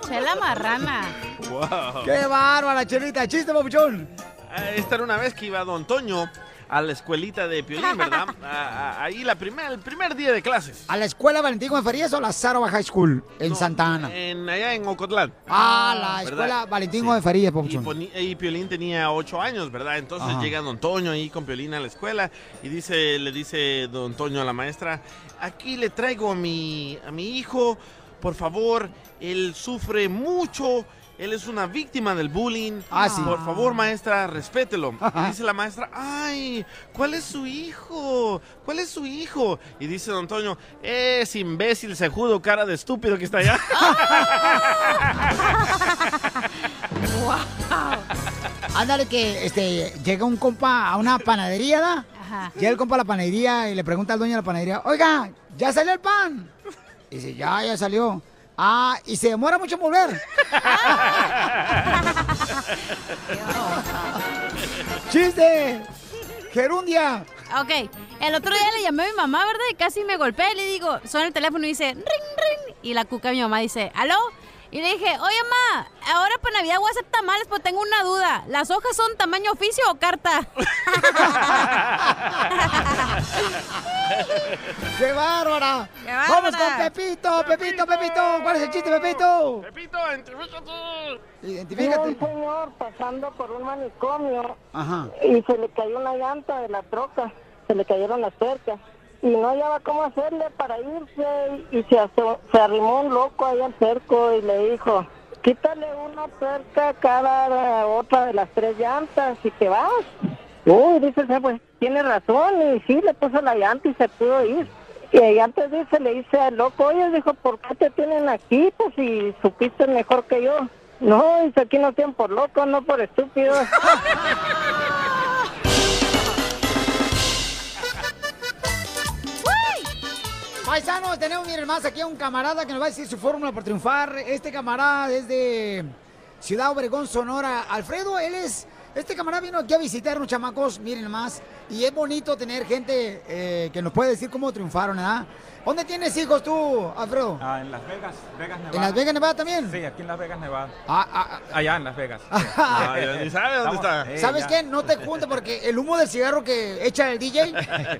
Chela marrana. Wow. ¡Qué bárbara, chelita! ¡Chiste, papuchón! Ah, Esta era una vez que iba Don Toño a la escuelita de Piolín, ¿verdad? Ah, ah, ahí la primer, el primer día de clases. ¿A la escuela Valentín Farías o la Sarova High School en Santa Ana? En, allá en Ocotlán. Ah, la ¿verdad? escuela Valentín Gómez Farías, Y, y Piolín tenía ocho años, ¿verdad? Entonces Ajá. llega Don Toño ahí con Piolín a la escuela y dice, le dice Don Toño a la maestra, aquí le traigo a mi, a mi hijo, por favor, él sufre mucho, él es una víctima del bullying. Ah, sí. Por favor, maestra, respételo. Y dice la maestra, ay, ¿cuál es su hijo? ¿Cuál es su hijo? Y dice Don Toño, es imbécil, sejudo, cara de estúpido que está allá. Ándale que este llega un compa a una panadería, ¿da? Ajá. Llega el compa a la panadería y le pregunta al dueño de la panadería, oiga, ¿ya salió el pan? Y dice, ya, ya salió. Ah, y se demora mucho en volver. ¡Chiste! ¡Gerundia! Ok, el otro día le llamé a mi mamá, ¿verdad? Y casi me golpeé. Le digo, suena el teléfono y dice, ring, ring. Y la cuca de mi mamá dice, ¿aló? Y le dije, oye, mamá, ahora para Navidad voy a hacer tamales, pero tengo una duda. ¿Las hojas son tamaño oficio o carta? ¡Qué bárbara! ¡Qué bárbara! ¡Vamos con Pepito, Pepito, Pepito! ¿Cuál es el chiste, Pepito? Pepito, identifícate. Identifícate. Un señor pasando por un manicomio Ajá. y se le cayó una llanta de la troca, se le cayeron las tuercas y no hallaba cómo hacerle para irse y se, se arrimó un loco ahí al cerco y le dijo, quítale una tuerca cada otra de las tres llantas y te vas. Uy, dice, "Sí, pues tiene razón y sí, le puso la llanta y se pudo ir. Y antes dice, le dice al loco, oye, dijo, ¿por qué te tienen aquí? Pues si supiste mejor que yo. No, dice, aquí no tienen por loco, no por estúpido. Paisanos, tenemos, miren más, aquí a un camarada que nos va a decir su fórmula para triunfar. Este camarada es de Ciudad Obregón, Sonora. Alfredo, él es... Este camarada vino aquí a visitarnos, chamacos, miren más. Y es bonito tener gente eh, que nos puede decir cómo triunfaron, ¿verdad? ¿Dónde tienes hijos tú, Alfredo? Ah, en Las Vegas, Vegas, Nevada. ¿En Las Vegas, Nevada también? Sí, aquí en Las Vegas, Nevada. Ah, ah, Allá en Las Vegas. Ah, ni sabe dónde está. Eh, ¿Sabes ya. qué? No te juntes porque el humo del cigarro que echa el DJ,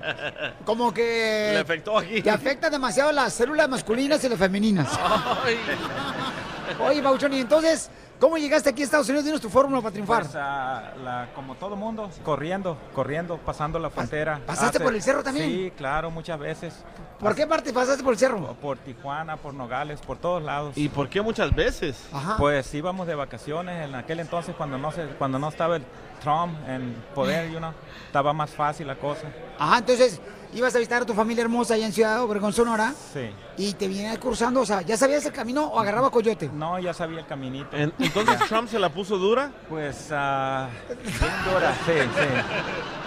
como que... Le afectó aquí. Te afecta demasiado las células masculinas y las femeninas. Oye, Bauchón, y entonces, ¿cómo llegaste aquí a Estados Unidos? Dinos tu fórmula para triunfar. Pues, ah, la- como todo mundo, corriendo, corriendo, pasando la frontera. ¿Pasaste por el cerro también? Sí, claro, muchas veces. ¿Por qué parte pasaste por el cerro? Por Tijuana, por Nogales, por todos lados. ¿Y por qué muchas veces? Pues íbamos de vacaciones en aquel entonces cuando no se, cuando no estaba el Trump en poder, you know, estaba más fácil la cosa. Ajá, entonces, ibas a visitar a tu familia hermosa allá en Ciudad Obregón, Sonora, Sí. y te vienes cruzando, o sea, ¿ya sabías el camino o agarraba coyote? No, ya sabía el caminito. En- Entonces Trump se la puso dura. Pues, ah, bien dura, sí, sí.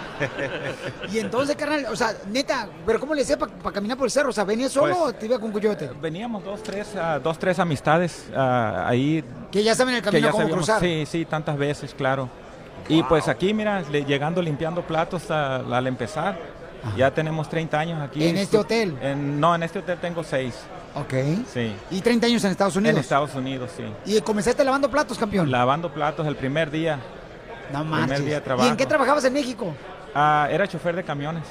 Y entonces, carnal, o sea, neta, ¿pero cómo le hacía para caminar por el cerro? O sea, ¿venías solo Pues, o te iba con coyote? Veníamos dos, tres, ah, dos, tres amistades ah, ahí. Que ya saben el camino, ya cómo sabíamos- cruzar. Sí, sí, tantas veces, claro. Y pues aquí, mira, le- llegando limpiando platos a- al empezar. Ya tenemos 30 años aquí. ¿En este hotel? En- no, en este hotel tengo 6. Ok. Sí. Y 30 años en Estados Unidos. En Estados Unidos, sí. Y comenzaste lavando platos, campeón. Lavando platos el primer día. No Primer marches. día de ¿Y en qué trabajabas en México? Ah, era chofer de camiones.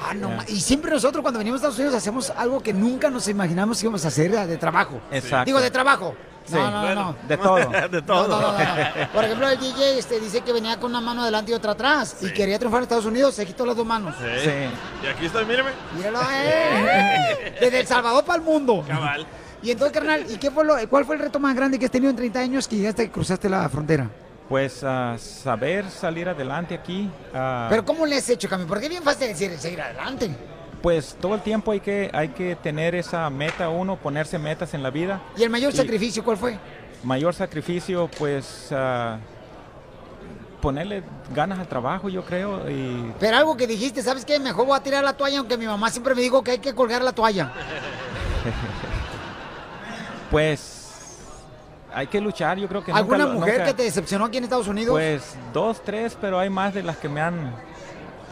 Ah, no, ma- y siempre nosotros cuando venimos a Estados Unidos hacemos algo que nunca nos imaginamos que íbamos a hacer de trabajo. Exacto. Digo, de trabajo. Sí. No, no, no, no. De todo. de No, no, no, no. Por ejemplo, el DJ este, dice que venía con una mano adelante y otra atrás. Y quería triunfar en Estados Unidos, se quitó las dos manos. Sí. Y aquí estoy, míreme. Míralo, eh. Desde El Salvador para el mundo. Cabal. Y entonces, carnal, ¿y qué fue lo, cuál fue el reto más grande que has tenido en 30 años que llegaste y cruzaste la frontera? Pues ah, saber salir adelante aquí. ah, Pero ¿cómo le has hecho, Cami? Porque es bien fácil decir seguir adelante. Pues todo el tiempo hay que, hay que tener esa meta uno, ponerse metas en la vida. ¿Y el mayor sacrificio cuál fue? Mayor sacrificio, pues ah, ponerle ganas al trabajo, yo creo. Y Pero algo que dijiste, ¿sabes qué? Mejor voy a tirar la toalla, aunque mi mamá siempre me dijo que hay que colgar la toalla. pues hay que luchar, yo creo que ¿Alguna nunca mujer nunca- que te decepcionó aquí en Estados Unidos? Pues dos, tres, pero hay más de las que me han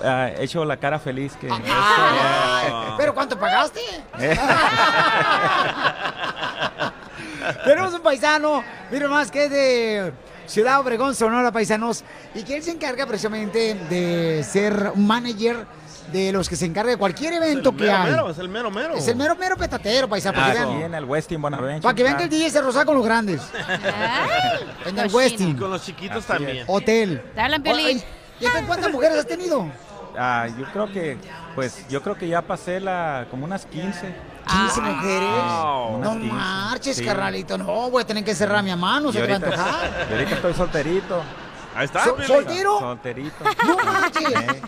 ah, hecho la cara feliz que... Ay, ¿Pero cuánto pagaste? Tenemos un paisano, mira más que es de Ciudad Obregón, Sonora, paisanos, y que él se encarga precisamente de ser un manager de los que se encarga de cualquier evento que hay. mero, es el mero mero. Es el mero mero petatero, paisano, para que vean. en el Westin Bonaventure. Para que vean que el DJ se roza con los grandes. en el Y Westin. con los chiquitos Así también. es. Hotel. Te hablan, Piolín. ¿Y cuántas mujeres has tenido? Ah, yo creo que, pues, yo creo que ya pasé la, como unas 15. 15 mujeres. Como unas No 15, marches, sí. carnalito. No, voy a tener que cerrar mi mano, Y se te va a antojar. y ahorita estoy solterito. Ahí está. ¿Sol- Piolín. ¿Soltero? Solterito. No marches. Eh,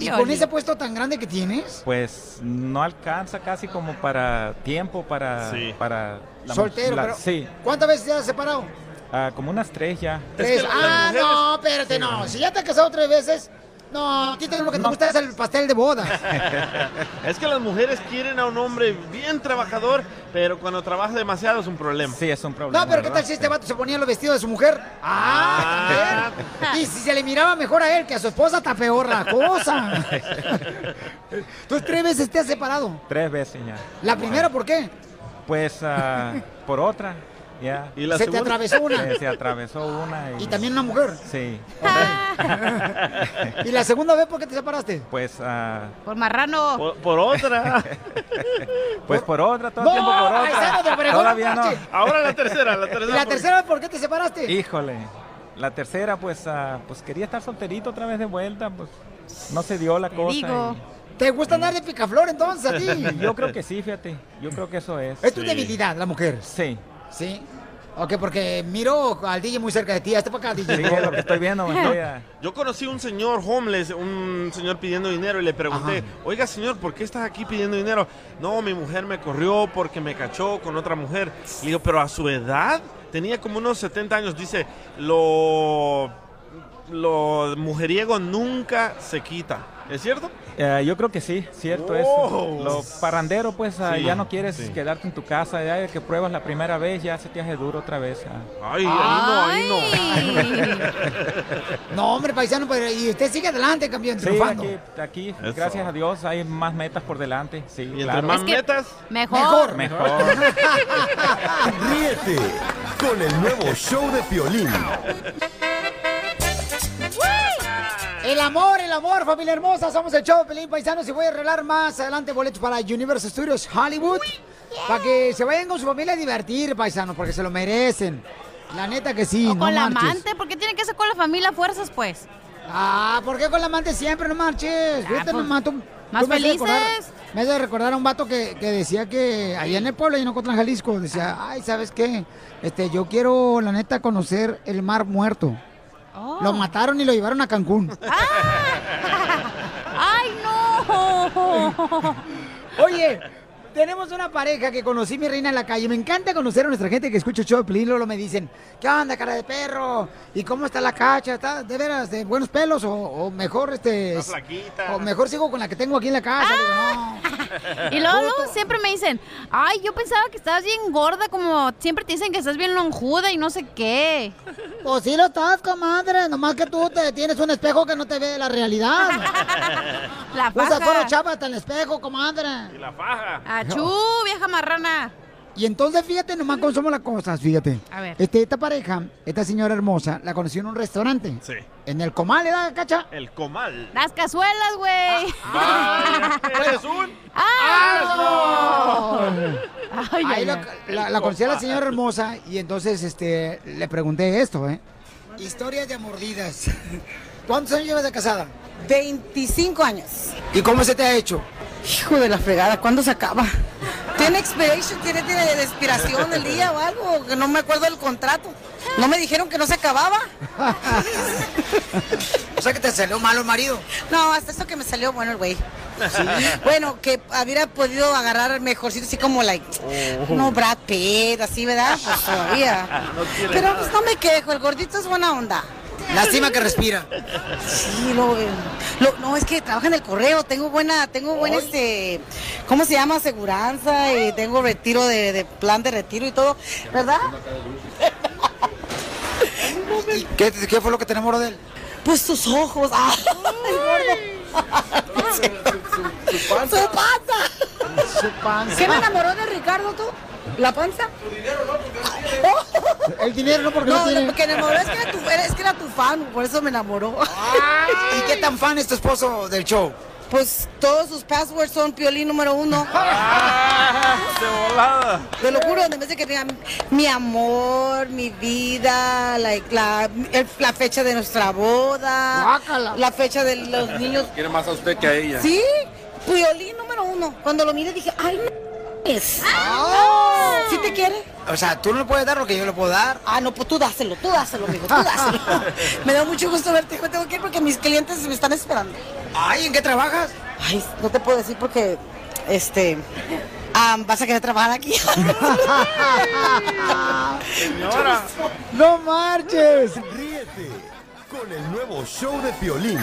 ¿Y con ese puesto tan grande que tienes? Pues no alcanza casi como para tiempo para... Sí. para la- Soltero, la- pero Sí, ¿cuántas veces te has separado? ah, como unas tres ya. Tres. ah, mujeres- no, espérate, no. Si ya te has casado tres veces, no, a ti te- lo que te gusta es el pastel de boda. Es que las mujeres quieren a un hombre bien trabajador, pero cuando trabaja demasiado es un problema. Sí, es un problema. No, pero ¿qué tal si este vato se ponía los vestidos de su mujer? Ah, también. Y si se le miraba mejor a él que a su esposa, está peor la cosa. Entonces, tres veces te has separado. Tres veces ya. La primera, ¿por qué? Pues ah, por otra, ¿Y la Se te segunda? atravesó una. Se, se atravesó una y... Y también una mujer. Sí. ¿Y la segunda vez por qué te separaste? Pues, ah, Por marrano. Por, por otra. pues por otra, todo No, el tiempo por otra. Todavía no. Ahora la tercera, la ¿Y tercera. la tercera vez por qué te separaste? Híjole. La tercera, pues, ah, pues quería estar solterito otra vez de vuelta, pues no se dio la cosa. digo. ¿Te gusta andar de picaflor entonces a ti? y- Yo creo que sí, fíjate. Yo creo que eso es. Es tu debilidad, la mujer. Sí. Sí. Ok, porque miro al DJ muy cerca de ti. Hazte para acá, DJ. Sí, es lo que estoy viendo. Yo conocí un señor homeless, un señor pidiendo dinero y le pregunté, oiga señor, ¿por qué estás aquí pidiendo dinero? No, mi mujer me corrió porque me cachó con otra mujer. Le digo, pero a su edad, tenía como unos 70 años, dice, lo, lo mujeriego nunca se quita. ¿Es cierto? eh, yo creo que sí, cierto Oh. eso. Lo parrandero, pues ah, Sí, ya no quieres sí. quedarte en tu casa, ya que pruebas la primera vez, ya se te hace duro otra vez. ah. Ay, ahí no, ahí no. No, hombre, paisano, pero y usted sigue adelante, campeón, Sí, aquí, aquí gracias a Dios, hay más metas por delante. Sí, Y entre claro. más Es que- metas, Mejor. Mejor. Ríete con el nuevo show de Piolín. El amor, el amor, familia hermosa. Somos el show de Pelín Paisanos y voy a arreglar más adelante boletos para Universal Studios Hollywood. Para que se vayan con su familia a divertir, paisanos, porque se lo merecen. La neta que sí, O no con la marches. amante, ¿por qué tiene que ser con la familia fuerzas, pues? Ah, ¿por qué con la amante siempre? No marches. Fíjate pues, nomás, tú- más tú me haces recordar- felices. Hace recordar a un vato que, que decía que allá en el pueblo, en Ocotlán, Jalisco, decía, ay, ¿sabes qué? Este, yo quiero, la neta, conocer el mar muerto. Oh. Lo mataron y lo llevaron a Cancún. ¡Ay, no! Oye, tenemos una pareja que conocí mi reina en la calle. Me encanta conocer a nuestra gente que escucha el show de. Luego me dicen, ¿qué onda, cara de perro? ¿Y cómo está la cacha? ¿Está de veras de buenos pelos? ¿O, o mejor este... Flaquita. O mejor sigo con la que tengo aquí en la casa. Digo, no. Y luego, luego siempre me dicen, ay, yo pensaba que estabas bien gorda, como siempre te dicen que estás bien lonjuda y no sé qué. Pues sí lo estás, comadre. Nomás que tú te tienes un espejo que no te ve la realidad. La Usas faja. puro chapa hasta el espejo, comadre. y la faja. Achú, vieja marrana. Y entonces, fíjate nomás cómo somos las cosas, fíjate. A ver. Este, esta pareja, esta señora hermosa, la conocí en un restaurante. Sí. En el comal, ¿verdad, cacha? El comal. Las cazuelas, güey. Vaya, ¿Eres un? ¡Ah! Ay, Ahí ay, la conocí a la señora hermosa y entonces este, le pregunté esto, ¿eh? Historias de mordidas. ¿Cuántos años llevas de casada? 25 años. ¿Y cómo se te ha hecho? Hijo de la fregada, ¿cuándo se acaba? ¿Tiene expiration? ¿Tiene, tiene de expiración el día o algo? Que no me acuerdo del contrato. ¿No me dijeron que no se acababa? O sea que te salió malo el marido. No, hasta eso que me salió bueno el güey. Bueno, que hubiera podido agarrar mejorcito, así como, like, no Brad Pitt, así, ¿verdad? Pues todavía. No Pero pues no me quejo, el gordito es buena onda. Lástima que respira. Sí, lo, lo- no, es que trabaja en el correo, tengo buena, tengo buen este, ¿cómo se llama? Aseguranza y tengo retiro de, de plan de retiro y todo, ¿verdad? ¿Y qué, qué fue lo que te enamoró de él? Pues tus ojos, ¡ah! el gordo. Su panza. Su panza. Su panza. ¿Qué me enamoró de Ricardo tú? ¿La panza? El dinero no porque no, No, tiene. lo que me enamoró es que, era tu, es que era tu fan, por eso me enamoró. ¿Y qué tan fan es tu esposo del show? Pues todos sus passwords son piolín número uno. De volada. Te lo juro, en vez de que digan mi amor, mi vida, like, la, el- la fecha de nuestra boda, la fecha de los niños. Quiere más a usted que a ella. Sí, piolín número uno. Cuando lo miré dije, ay, no es. ¿Sí te quiere? O sea, tú no le puedes dar lo que yo le puedo dar. Ah, no, pues tú dáselo, tú dáselo, amigo, tú dáselo. me da mucho gusto verte, me tengo que ir porque mis clientes me están esperando. Ay, ¿en qué trabajas? Ay, no te puedo decir porque, este, vas a querer trabajar aquí. Señora. ¡No marches! Ríete con el nuevo show de Piolín.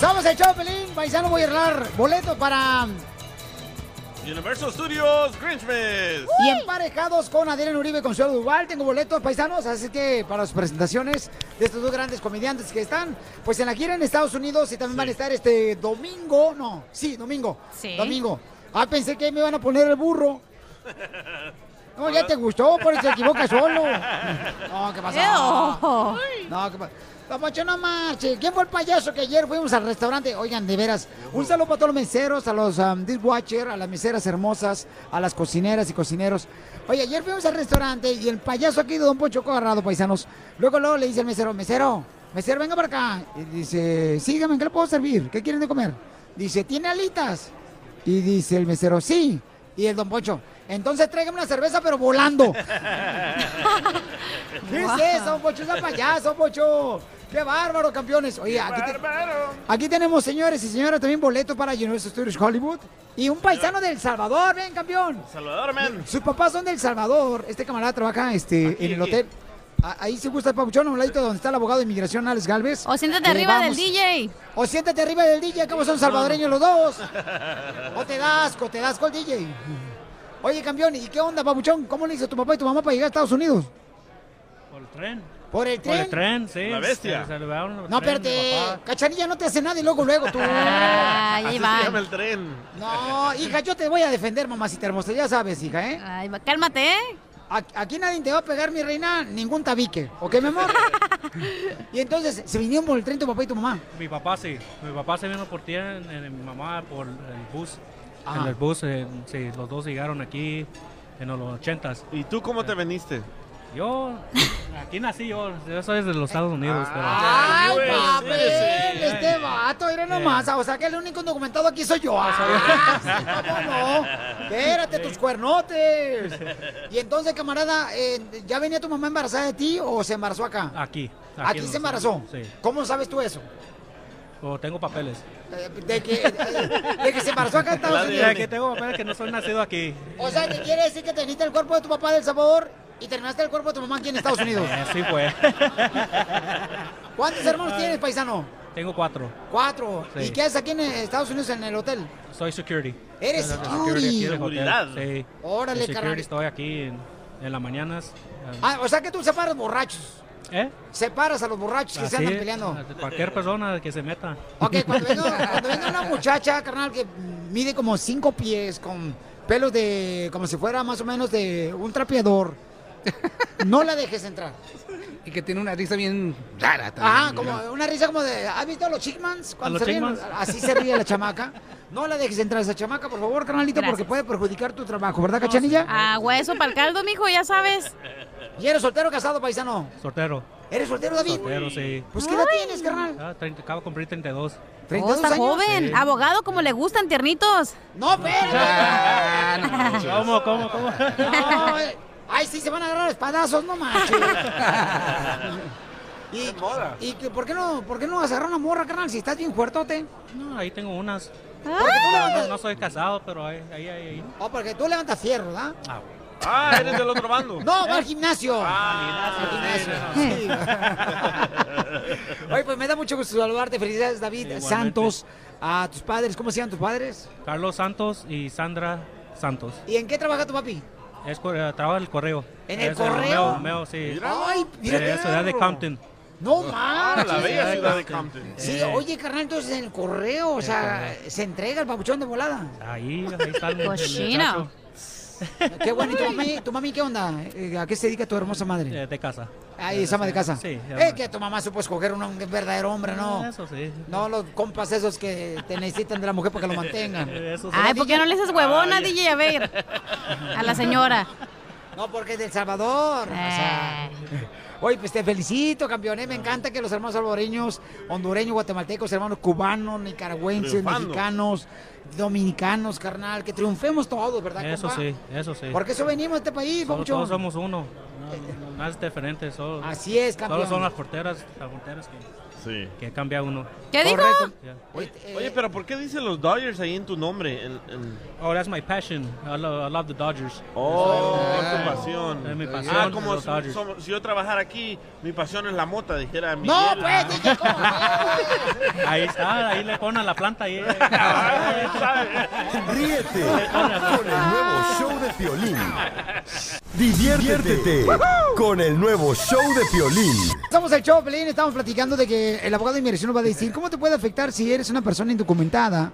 Somos el Chopelín, paisano, voy a arreglar boletos para... Universal Studios Grinchmas. Y emparejados con Adrián Uribe y Consuelo Duval, tengo boletos paisanos, así que para las presentaciones de estos dos grandes comediantes que están, pues en la gira en Estados Unidos y también van a estar este domingo, no, sí, domingo, Sí. domingo. Ah, pensé que me iban a poner el burro. No, ya te gustó, por eso te equivocas solo. No, ¿qué pasó? No, ¿qué pasó? Poncho, no marche. ¿Quién fue el payaso que ayer fuimos al restaurante? Oigan, de veras, un saludo para todos los meseros, a los um, dishwasher, a las meseras hermosas, a las cocineras y cocineros. Oye, ayer fuimos al restaurante y el payaso aquí de Don Poncho agarrado, paisanos. Luego, luego le dice al mesero, mesero, mesero, venga para acá. Y dice, sígame, ¿qué le puedo servir? ¿Qué quieren de comer? Dice, ¿tiene alitas? Y dice el mesero, sí. Y el Don Poncho, entonces tráigame una cerveza, pero volando. ¿Qué es eso, Don Poncho? Es un payaso, Don Poncho. ¡Qué bárbaro, campeones! Oye, aquí, te- aquí tenemos, señores y señoras, también boleto para Universal Studios Hollywood. Y un paisano del Salvador, ven, campeón. Salvador, man. Sus papás son del Salvador. Este camarada trabaja este, en el aquí. hotel. Ahí se gusta el papuchón, a un ladito donde está el abogado de inmigración, Alex Galvez. O siéntate Eh, arriba del. DJ. O siéntate arriba del DJ, como son salvadoreños los dos. O te das, o te das con el DJ. Oye, campeón, ¿y qué onda, papuchón? ¿Cómo le hizo tu papá y tu mamá para llegar a Estados Unidos? Por el tren. ¿Por el Por tren? el tren, sí. La bestia. Se No, espérate. Cachanilla no te hace nada y luego, luego tú. Así ahí se va. llama el tren. No, hija, yo te voy a defender, mamacita hermosa. Ya sabes, hija, ¿eh? Ay, va, cálmate, ¿eh? Aquí, nadie te va a pegar, mi reina, ningún tabique. ¿Ok, mi amor? y entonces, ¿se vinieron por el tren tu papá y tu mamá? Mi papá sí. Mi papá se vino por ti, en, en- mi mamá por el bus. Ajá. En el bus, eh, sí, los dos llegaron aquí en los ochentas. ¿Y tú cómo te veniste? Yo, aquí nací yo, yo soy de los Estados Unidos. pero- ¡Ay, sí. Este vato, era nomás. O sea, que el único documentado aquí soy yo. Ah, ¿Cómo no? Espérate, tus cuernotes. Y entonces, camarada, eh, ¿ya venía tu mamá embarazada de ti o se embarazó acá? Aquí. Aquí se embarazó. Sí. ¿Cómo sabes tú eso? O tengo papeles. Eh, De que, de que se embarazó acá en Estados Unidos. que tengo papeles que no soy nacido aquí. O sea, ¿te quiere decir que teniste el cuerpo de tu papá del Salvador y terminaste el cuerpo de tu mamá aquí en Estados Unidos? Así fue. ¿Cuántos hermanos tienes, paisano? Tengo cuatro. Cuatro. Sí. ¿Y qué haces aquí en Estados Unidos en el hotel? Soy security. Eres Soy security. aquí del hotel. Seguridad. Sí. Órale, Soy carnal. security, estoy aquí en, en las mañanas. Ah, o sea que tú separas borrachos. ¿Eh? Separas a los borrachos que se Así, andan peleando. Cualquier persona que se meta. Ok, cuando venga, cuando venga una muchacha, carnal, que mide como cinco pies, con pelos de, como si fuera más o menos de un trapeador, no la dejes entrar. Y que tiene una risa bien rara también. Ajá, como una risa como de, ¿has visto a los Chickmans? Cuando los se ríen? Así se ríe la chamaca. No la dejes entrar a esa chamaca, por favor, carnalito, porque puede perjudicar tu trabajo, ¿verdad, cachanilla? Ah, hueso para el caldo, mijo, ya sabes. ¿Y eres soltero o casado, paisano? Soltero. ¿Eres soltero, David? Soltero, sí. Pues, ¿qué edad tienes, carnal? Ah, 30, acabo de cumplir 32. Oh, está joven. Sí. Abogado, como le gustan, tiernitos. No, ¿Cómo, cómo, cómo? No, eh, ay, sí, se van a agarrar espadazos, no manches. ¿Y, ¿y que, por, qué no, por qué no vas a agarrar una morra, carnal, si estás bien fuertote? No, ahí tengo unas. Porque tú No, levantas... no, no soy casado, pero ahí, ahí, ahí. ahí. Oh, porque tú levantas fierro, ¿verdad? Ah, Ah, eres del otro bando. No, va al gimnasio. Ah, Al gimnasio. Sí. Oye, pues me da mucho gusto saludarte. Felicidades, David Igualmente. Santos. A tus padres, ¿cómo se llaman tus padres? Carlos Santos y Sandra Santos. ¿Y en qué trabaja tu papi? Es eh, trabaja en el correo. ¿En el Es correo? Meo, Meo, sí. Ay, mira, De ciudad de. Compton. No Ah, manches. la bella ciudad de Compton. Sí, Eh. oye, carnal, entonces en el correo, o sea, se entrega el papuchón de volada. Ahí, ahí está el, Cochino. Qué bueno, ¿y tu mami, tu mami qué onda? Eh, ¿A qué se dedica tu hermosa madre? eh, de casa. Ahí, es ama de casa. Sí, Eh, que tu mamá supo escoger un, verdadero hombre, ¿no? Eso sí. No los compas esos que te necesitan de la mujer para que lo mantengan. Eso sí. Ay, ¿por qué no le haces huevona, DJ? A ver. A la señora. No, porque es del Salvador. o sea. Oye, pues te felicito, campeón. eh, Me encanta que los hermanos salvadoreños, hondureños, guatemaltecos, hermanos cubanos, nicaragüenses, Triunfando. mexicanos, dominicanos, carnal, que triunfemos todos, ¿verdad? Eso compa? sí, eso sí. Porque eso venimos a este país, Solo- todos somos uno. No, es diferente. Solo, Así es, Solo campeón. son las porteras, las porteras que, Sí. que cambia uno. ¿Qué dijo? Yeah. Oye, oye, pero ¿por qué dicen los Dodgers ahí en tu nombre? En- en- Oh, that's my passion. I love, I love the Dodgers. Oh, Ah. es tu pasión. Es mi pasión. Ah, como si, somos- si yo trabajara aquí, mi pasión es la mota, dijera Miguel. No, pues, DJ, ¿cómo? Ahí está, ahí le ponen la planta. Ahí. Ríete con el nuevo show de Piolín. Diviértete con el nuevo show de Piolín. Estamos el show, Pelín, estamos platicando de que el abogado de inmigración nos va a decir cómo te puede afectar si eres una persona indocumentada,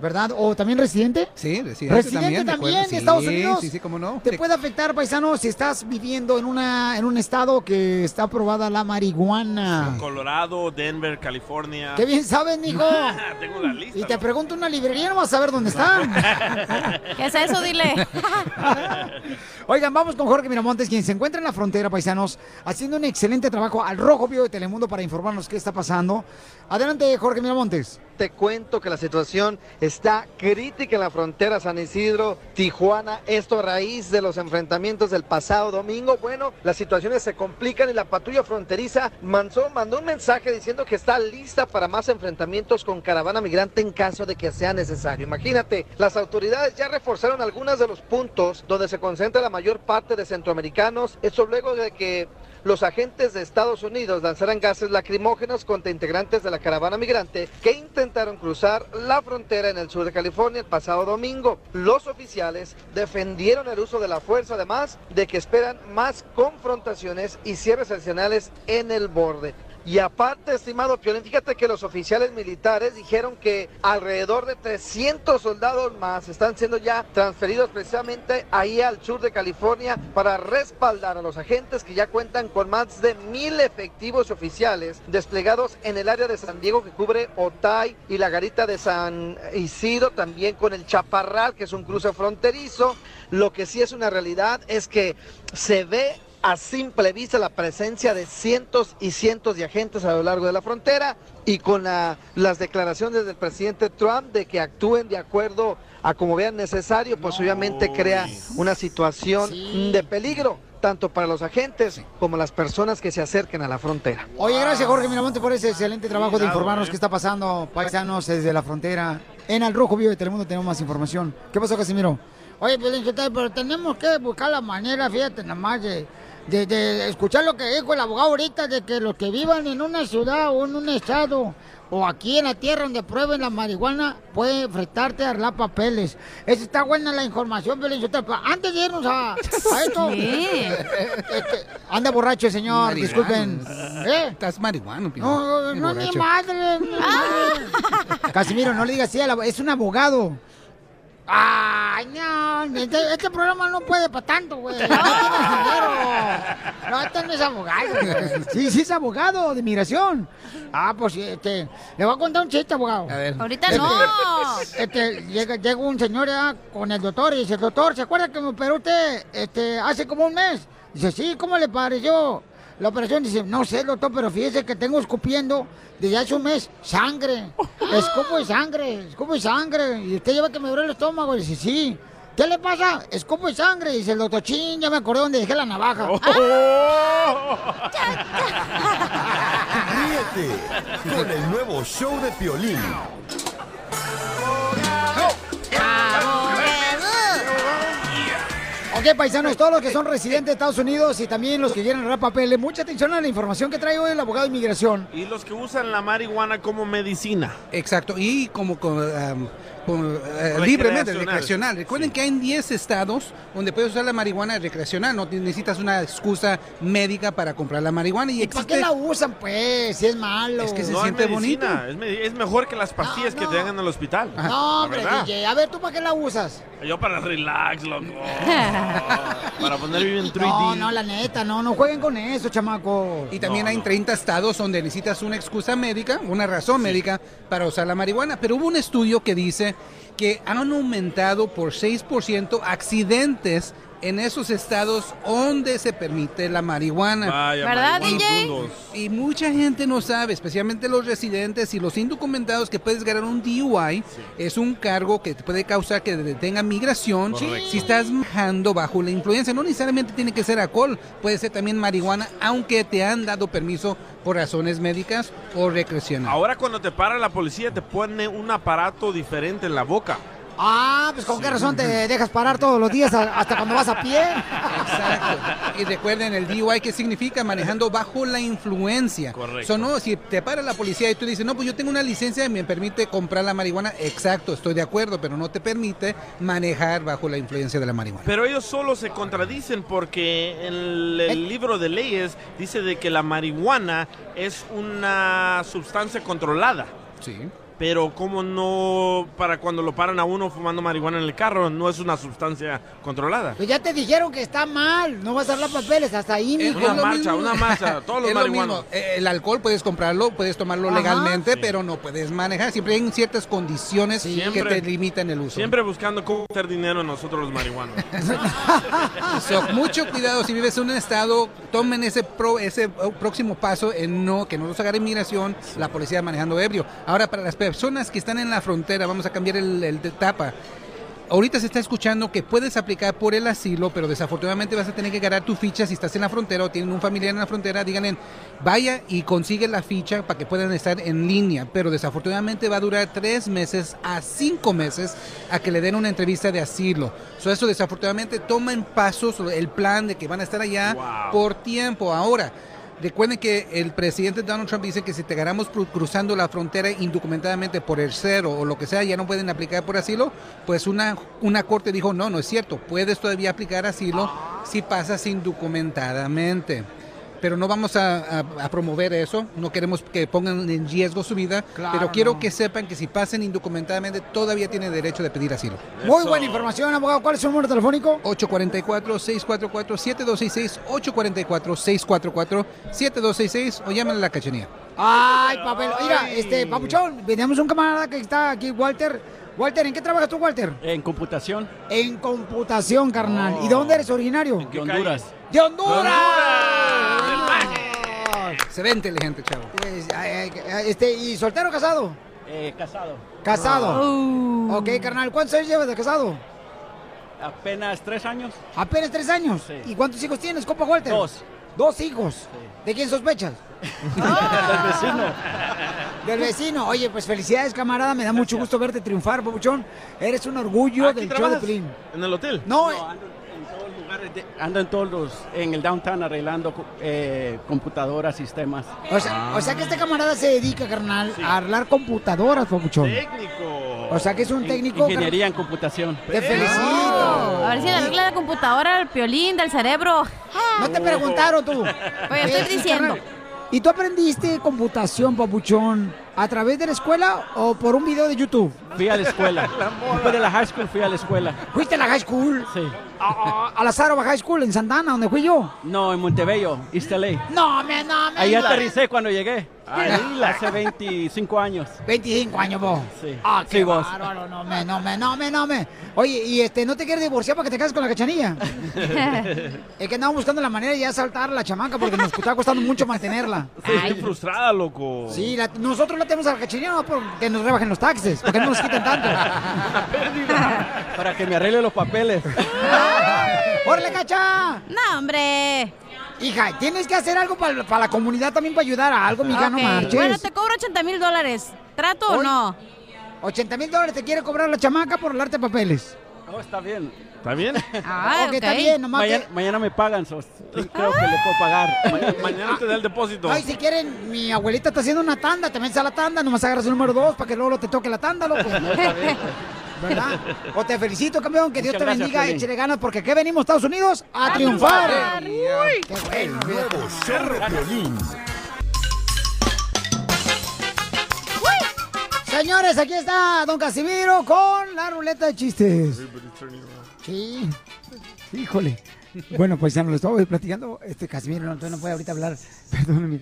¿verdad? O también residente. Sí, residente, Residente también. Estados Sí, Unidos. Sí, sí, cómo no. Te puede afectar, paisano, si estás viviendo en una en un estado que está aprobada la marihuana. Colorado, Denver, California. Qué bien sabes, mijo. Tengo la lista. Y te pregunto una librería, no vas a saber dónde están. ¿Qué es eso? Dile. Oigan, vamos con Jorge Miramontes, quien se encuentra en la frontera, paisanos, haciendo un excelente trabajo al Rojo Vivo de Telemundo para informarnos qué está pasando. Adelante, Jorge Miramontes. Te cuento que la situación está crítica en la frontera San Isidro, Tijuana. Esto a raíz de los enfrentamientos del pasado domingo. Bueno, las situaciones se complican y la patrulla fronteriza mandó, mandó un mensaje diciendo que está lista para más enfrentamientos con caravana migrante en caso de que sea necesario. Imagínate, las autoridades ya reforzaron algunos de los puntos donde se concentra la mayor parte de centroamericanos. Esto luego de que los agentes de Estados Unidos lanzaran gases lacrimógenos contra integrantes de la caravana migrante que intentaron cruzar la frontera en el sur de California el pasado domingo. Los oficiales defendieron el uso de la fuerza, además de que esperan más confrontaciones y cierres adicionales en el borde. Y aparte, estimado Piolín, fíjate que los oficiales militares dijeron que alrededor de 300 soldados más están siendo ya transferidos precisamente ahí al sur de California para respaldar a los agentes que ya cuentan con más de mil efectivos oficiales desplegados en el área de San Diego que cubre Otay y la garita de San Isidro, también con el Chaparral, que es un cruce fronterizo. Lo que sí es una realidad es que se ve a simple vista la presencia de cientos y cientos de agentes a lo largo de la frontera y con la- las declaraciones del presidente Trump de que actúen de acuerdo a como vean necesario, pues obviamente crea una situación de peligro tanto para los agentes como las personas que se acerquen a la frontera. Oye, gracias Jorge Miramonte por ese excelente trabajo de informarnos eh. qué está pasando, paisanos, desde la frontera. En Al Rojo Vivo de Telemundo tenemos más información. ¿Qué pasó, Casimiro? Oye, Pelín, ¿qué tal? pero tenemos que buscar la manera, fíjate, nada más de, de, de escuchar lo que dijo el abogado ahorita, de que los que vivan en una ciudad o en un estado o aquí en la tierra donde prueben la marihuana puede enfrentarte a arreglar papeles. Esa está buena la información, pero Antes de irnos a, a esto, Sí. este, anda borracho el señor, disculpen. ¿Eh? Estás marihuano. No, no, no, ni madre, ni madre. Casimiro, no le digas así, es un abogado. Ay, no, este, este programa no puede para tanto, güey. No tienes dinero. No, este no es abogado. Sí, sí es abogado de inmigración. Ah, pues sí, este, le voy a contar un chiste, abogado. A ver. Ahorita Este, no. Este, llega, llega un señor ya con el doctor y dice, doctor, ¿se acuerda que me operó usted este, hace como un mes? Dice, sí, ¿cómo le pareció la operación? Dice, no sé, doctor, pero fíjese que tengo escupiendo desde hace un mes sangre. Escupo y sangre, escupo y sangre. Y usted lleva que me duele el estómago. Dice, sí. ¿Qué le pasa? Escupo y sangre. Dice el doctor, chin, ya me acordé donde dejé la navaja. Ríete con el nuevo show de Piolín. Ok, paisanos, todos los que son residentes de Estados Unidos y también los que quieren agarrar papeles, mucha atención a la información que trae hoy el abogado de inmigración. Y los que usan la marihuana como medicina. Exacto, y como um, con, eh, libremente, recreacional. Recuerden que hay en 10 estados donde puedes usar la marihuana recreacional, no necesitas una excusa médica para comprar la marihuana. ¿Y, ¿Y para qué la usan, pues? Si es malo. Es que se No es siente medicina, bonito. Es, me- es mejor que las pastillas que te dan en el hospital. No, hombre. DJ, a ver, ¿tú para qué la usas? Yo para relax, loco. para poner bien 3D. No, no, la neta, no, no jueguen con eso, chamacos. Y también hay 30 estados donde necesitas una excusa médica, una razón médica para usar la marihuana. Pero hubo un estudio que dice que han aumentado por 6% accidentes en esos estados donde se permite la marihuana. Vaya, ¿Verdad, DJ? Y mucha gente no sabe, especialmente los residentes y los indocumentados, que puedes ganar un DUI. Es un cargo que te puede causar que te detenga migración si estás manejando bajo la influencia. No necesariamente tiene que ser alcohol, puede ser también marihuana, aunque te han dado permiso por razones médicas o recreacionales. Ahora cuando te para la policía te pone un aparato diferente en la boca. Ah, pues con qué razón te dejas parar todos los días hasta cuando vas a pie. Exacto. Y recuerden el DUI que significa manejando bajo la influencia. Correcto. So, no, si te para la policía y tú dices, no, pues yo tengo una licencia y me permite comprar la marihuana, exacto, estoy de acuerdo, pero no te permite manejar bajo la influencia de la marihuana. Pero ellos solo se contradicen porque en el, el libro de leyes dice de que la marihuana es una sustancia controlada. Sí. Pero como no, para cuando lo paran a uno fumando marihuana en el carro, no es una sustancia controlada. Pues ya te dijeron que está mal, no vas a dar los papeles hasta ahí, Es mijo. lo mismo. todos Es lo mismo. Eh, El alcohol puedes comprarlo, puedes tomarlo Ajá. legalmente, pero no puedes manejar. Siempre hay ciertas condiciones que Siempre. te limitan el uso. Siempre buscando cómo hacer dinero nosotros los marihuanos. So, mucho cuidado si vives en un estado, tomen ese pro- ese uh, próximo paso en no que no los agarre inmigración, la policía manejando ebrio. Ahora para las personas que están en la frontera, vamos a cambiar el, el de etapa. Ahorita se está escuchando que puedes aplicar por el asilo, pero desafortunadamente vas a tener que ganar tu ficha si estás en la frontera o tienen un familiar en la frontera. Díganle, vaya y consigue la ficha para que puedan estar en línea. Pero desafortunadamente va a durar tres meses a cinco meses a que le den una entrevista de asilo. So, eso desafortunadamente toma en pasos el plan de que van a estar allá por tiempo. Ahora, Recuerden que el presidente Donald Trump dice que si te agarramos cru- cruzando la frontera indocumentadamente por el cero o lo que sea, ya no pueden aplicar por asilo. Pues una, una corte dijo, no, no es cierto, puedes todavía aplicar asilo si pasas indocumentadamente. Pero no vamos a, a- a promover eso, no queremos que pongan en riesgo su vida, Claro, pero quiero no. que sepan que si pasan indocumentadamente todavía tienen derecho de pedir asilo. Muy buena información, abogado. ¿Cuál es su número telefónico? 844-644-7266, 844-644-7266 o llámenle a la cachanía. Ay, papel. Mira, este, papuchón, tenemos un camarada que está aquí, Walter. Walter, ¿en qué trabajas tú, Walter? En computación. En computación, carnal. ¿Y de dónde eres originario? De Honduras. ¡De Honduras! Se ve inteligente, chavo. Este, ¿Y soltero o casado? Eh, casado. Casado. Ok, carnal, ¿cuántos años llevas de casado? Apenas tres años. Apenas tres años. ¿Y cuántos hijos tienes, compa Walter? Dos. Dos hijos. ¿De quién sospechas? Del vecino. Del vecino. Oye, pues felicidades, camarada. Me da mucho gusto verte triunfar, papuchón. Eres un orgullo ¿Aquí del show de? Pelín. ¿En el hotel? No, Ando en todos los, en el downtown arreglando eh, computadoras, sistemas. O sea, o sea que este camarada se dedica, carnal, a arreglar computadoras, papuchón. Técnico. O sea que es un técnico. Ingeniería en computación. Te felicito. A ver si le arregla la computadora, el piolín, del cerebro. No te preguntaron tú. Pues estoy diciendo. ¿Y tú aprendiste computación, papuchón, ¿A través de la escuela o por un video de YouTube? Fui a la escuela. Después de la high school fui a la escuela. ¿Fuiste a la high school? Sí. A, a la Sarova High School en Santana, donde fui yo. No, en Montebello, East LA. No, me, no, me. Ahí aterricé cuando llegué. Ahí, hace 25 años. 25 años vos. Sí. Ah, qué Sí, vos. bárbaro, no me, no me, no me, no me. Oye, y este, ¿no te quieres divorciar para que te cases con la cachanilla? es que andamos buscando la manera de ya saltar a la chamaca porque nos está costando mucho mantenerla. Sí, estoy frustrada, loco. Sí, la- nosotros la tenemos a la cachanilla no porque nos rebajen los taxes, porque no nos quiten tanto. Para que me arregle los papeles. ¡Órale, cacha! No, hombre. Hija, tienes que hacer algo para, la comunidad también para ayudar a algo, mija, no Ok, marches. Bueno, te cobro 80 mil dólares. ¿Trato o no? 80 mil dólares te quiere cobrar la chamaca por darte papeles. No, está bien. ¿Está bien? Ah, ok, está bien, nomás mañana, que- mañana me pagan, so, creo que le puedo pagar. Mañana, mañana te da el depósito. Ay, si quieren, mi abuelita está haciendo una tanda, te metes a la tanda, nomás agarras el número dos para que luego te toque la tanda, loco. ¿Verdad? O te felicito, campeón, que Dios Muchas te gracias, bendiga, Piolín. échale ganas, porque aquí venimos, Estados Unidos, a, triunfar. El Qué bueno, nuevo show de Piolín. Señores, aquí está Don Casimiro con la ruleta de chistes. Sí. Híjole. Bueno, pues ya nos lo estaba platicando. Este Casimiro no, entonces no puede ahorita hablar. Perdóname.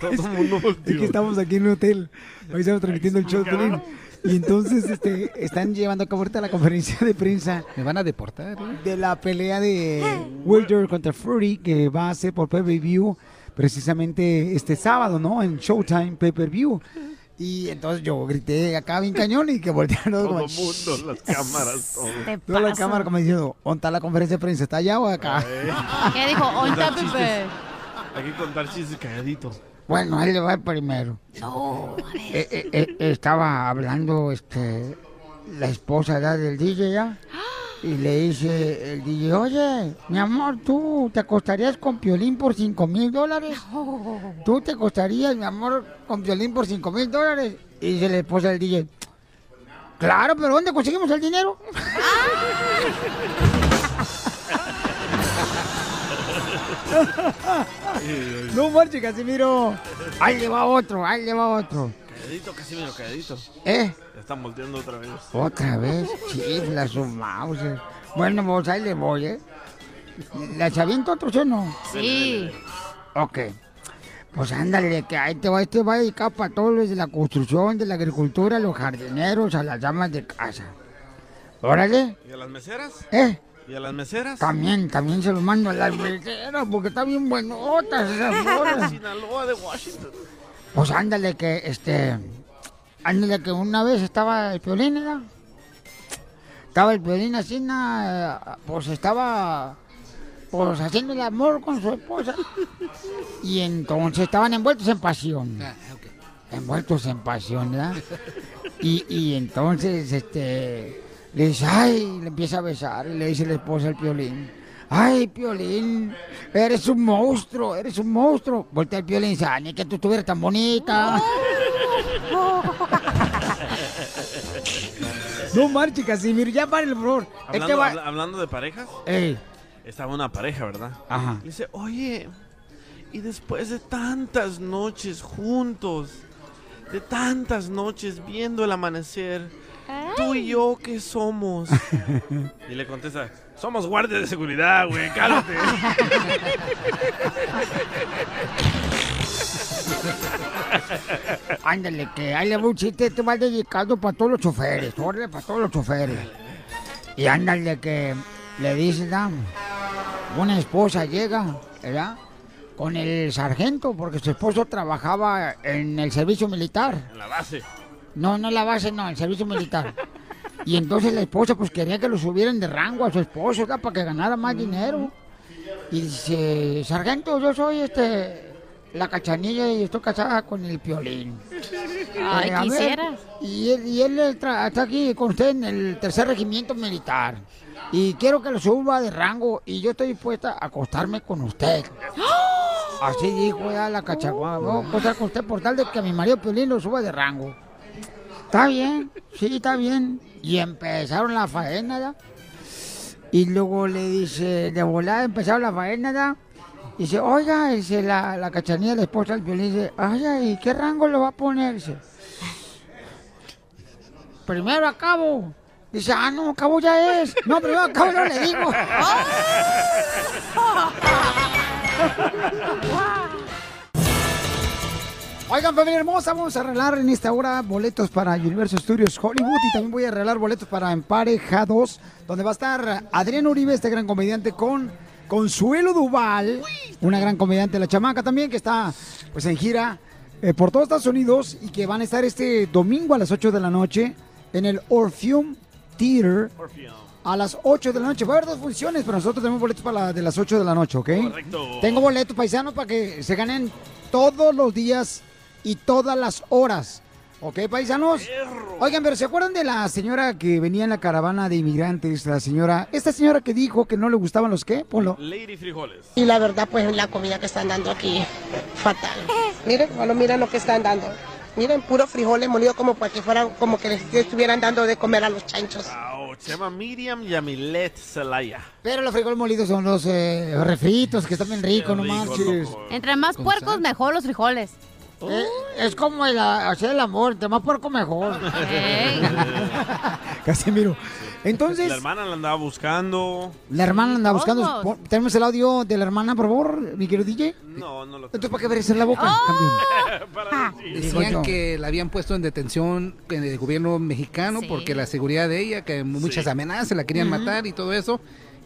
Todo mundo Es que estamos aquí en un hotel. Hoy estamos transmitiendo el show de. Y entonces este, están llevando a cabo ahorita la conferencia de prensa Me van a deportar. ¿eh? de la pelea de Wilder contra Fury que va a ser por pay-per-view precisamente este sábado, ¿no? En Showtime pay-per-view. Y entonces yo grité acá bien cañón y que voltearon Todo como... el mundo, las cámaras, todo. Te Toda la pasa. cámara como diciendo, ¿dónde está la conferencia de prensa? ¿Está allá o acá? ¿Qué dijo? On Contar top, chistes. Pepe. Hay que contar chistes calladitos. Bueno, ahí le va el primero. No, Eh, eh, eh, estaba hablando este la esposa ¿verdad? del DJ ya y le dice el DJ, oye, mi amor, ¿tú te acostarías con Piolín por 5 mil dólares? ¿Tú te acostarías, mi amor, con Piolín por 5 mil dólares? Y dice la esposa del DJ, claro, pero ¿dónde conseguimos el dinero? no marche, Casimiro. Ahí le va otro, ahí le va otro. Calladito, Casimiro, calladito. ¿Eh? Ya están volteando otra vez. ¿Otra vez? Chifla su mouse. Bueno, vos ahí le voy, ¿eh? ¿Les aviento otros o no? Sí. Ok. Pues ándale, que ahí te va, este va dedicado para todos los de la construcción, de la agricultura, los jardineros, a las damas de casa. Órale, ¿Y a las meseras? ¿eh? ¿Y a las meseras? También, también se los mando a las meseras, porque están bien buenotas esas De flores. Sinaloa, de Washington. Pues ándale que, este, ándale que una vez estaba el piolín, ¿verdad? Estaba el piolín así, pues estaba, pues haciendo el amor con su esposa. Y entonces estaban envueltos en pasión. Envueltos en pasión, ¿verdad? Y, y entonces, este, le dice, ay, le empieza a besar y le dice la esposa al piolín. Ay, Piolín, eres un monstruo, eres un monstruo. Voltea el Piolín y dice, ay, ni que tú estuvieras tan bonita. No marche, Casimiro, ya paren, por favor. Hablando, Este va- habla- hablando de parejas, Ey, estaba una pareja, ¿verdad? Ajá. Le dice, oye, y después de tantas noches juntos, de tantas noches viendo el amanecer, tú y yo, ¿qué somos? y le contesta, somos guardias de seguridad, güey, cálmate. Ándale, que ahí le va un chiste, este va dedicado para todos los choferes, órale, para todos los choferes. Y ándale que le dice, ¿verdad? una esposa llega, ¿verdad? Con el sargento, porque su esposo trabajaba en el servicio militar. en la base. No, no en la base, no, en el servicio militar. Y entonces la esposa pues quería que lo subieran de rango a su esposo, ¿verdad? Para que ganara más dinero. Y dice, sargento, yo soy este la cachanilla y estoy casada con el piolín. Ay, Eh, y él, y él está aquí con usted en el tercer regimiento militar. Y quiero que lo suba de rango y yo estoy dispuesta a acostarme con usted. Así dijo ya la cachagua. Voy a acostar con usted por tal de que mi marido Piolín lo suba de rango. Está bien, sí, está bien. Y empezaron la faena, ¿ya? Y luego le dice, de volada empezaron la faena, ¿ya? Dice, oiga, dice la, la cachanilla, la esposa del violín, dice, ay, ay, ¿qué rango le va a poner? Dice, primero a cabo. Dice, ah, no, cabo ya es. No, primero a cabo no le digo. Oigan, familia hermosa, vamos a arreglar en esta hora boletos para Universal Studios Hollywood y también voy a arreglar boletos para Emparejados, donde va a estar Adrián Uribe, este gran comediante, con Consuelo Duval, una gran comediante, la chamaca también, que está pues en gira eh, por todos Estados Unidos y que van a estar este domingo a las 8 de la noche en el Orpheum Theater a las 8 de la noche. Va a haber dos funciones, pero nosotros tenemos boletos para la de las 8 de la noche, ¿ok? Correcto. Tengo boletos paisanos para que se ganen todos los días y todas las horas. ¿Ok, paisanos? Oigan, pero ¿se acuerdan de la señora que venía en la caravana de inmigrantes? La señora, esta señora que dijo que no le gustaban los qué, Ponlo. Lady Frijoles. Y la verdad, pues la comida que están dando aquí, fatal. Miren, solo miren lo que están dando. Miren, puro frijoles molidos como para que fueran, como que les estuvieran dando de comer a los chanchos. Ouch, Se llama Miriam Yamilet Zelaya. Pero los frijoles molidos son los eh, refritos que están bien ricos, no manches. Entre más puercos, mejor los frijoles. Eh, es como el, hacer el amor, entre más puerco mejor. Casimiro. Entonces, La hermana la andaba buscando. la hermana anda buscando. Todos. Pon- Tenemos el audio de la hermana, por favor, mi querido DJ. No, no lo Entonces, ¿para qué verse la boca, campeón? Digo Decían que la habían puesto en detención en el gobierno mexicano Sí. porque la seguridad de ella, que muchas amenazas, la querían matar y todo eso.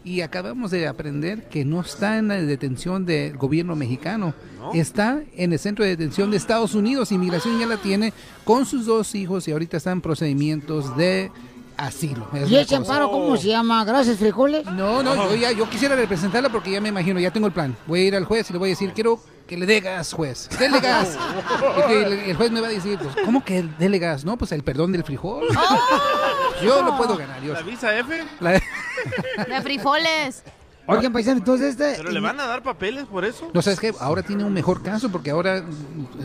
Y acabamos de aprender que no está en la detención del gobierno mexicano. Está en el centro de detención de Estados Unidos. Inmigración ya la tiene con sus dos hijos y ahorita están en procedimientos de asilo. Es ¿Y ese cosa. amparo cómo se llama? ¿Gracias, frijoles? No, no, yo, ya, yo quisiera representarla porque ya me imagino, ya tengo el plan. Voy a ir al juez y le voy a decir, quiero que le dé gas, juez. Dele gas. Y que el, el juez me va a decir, pues, ¿cómo que dele gas? No, pues el perdón del frijol. Yo lo puedo ganar. Yo. ¿La visa F? La- De frijoles. Oigan, paisano, entonces este... ¿Pero le van a dar papeles por eso? No, sabes que ahora tiene un mejor caso porque ahora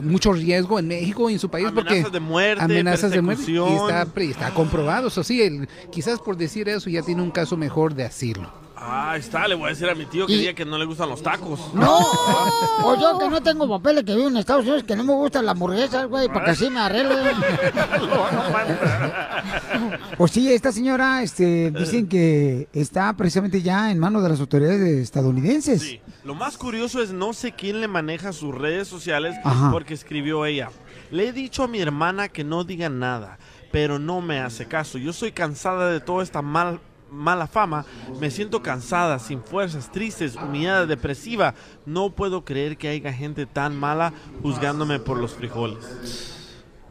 mucho riesgo en México y en su país porque Amenazas de muerte, amenazas de muerte y está, pre- está comprobado, eso sí, el- quizás por decir eso ya tiene un caso mejor de asilo. Ah, está, le voy a decir a mi tío que Y- diga que no le gustan los tacos. No, o yo que no tengo papeles que vivo en Estados Unidos, que no me gustan las hamburguesas, güey, para que así me arreglen. Pues sí, esta señora, este, dicen que está precisamente ya en manos de las autoridades estadounidenses. Sí. Lo más curioso es no sé quién le maneja sus redes sociales Ajá. porque escribió ella. Le he dicho a mi hermana que no diga nada, pero no me hace caso. Yo soy cansada de toda esta mal- mala fama. Me siento cansada, sin fuerzas, tristes, humillada, depresiva. No puedo creer que haya gente tan mala juzgándome por los frijoles.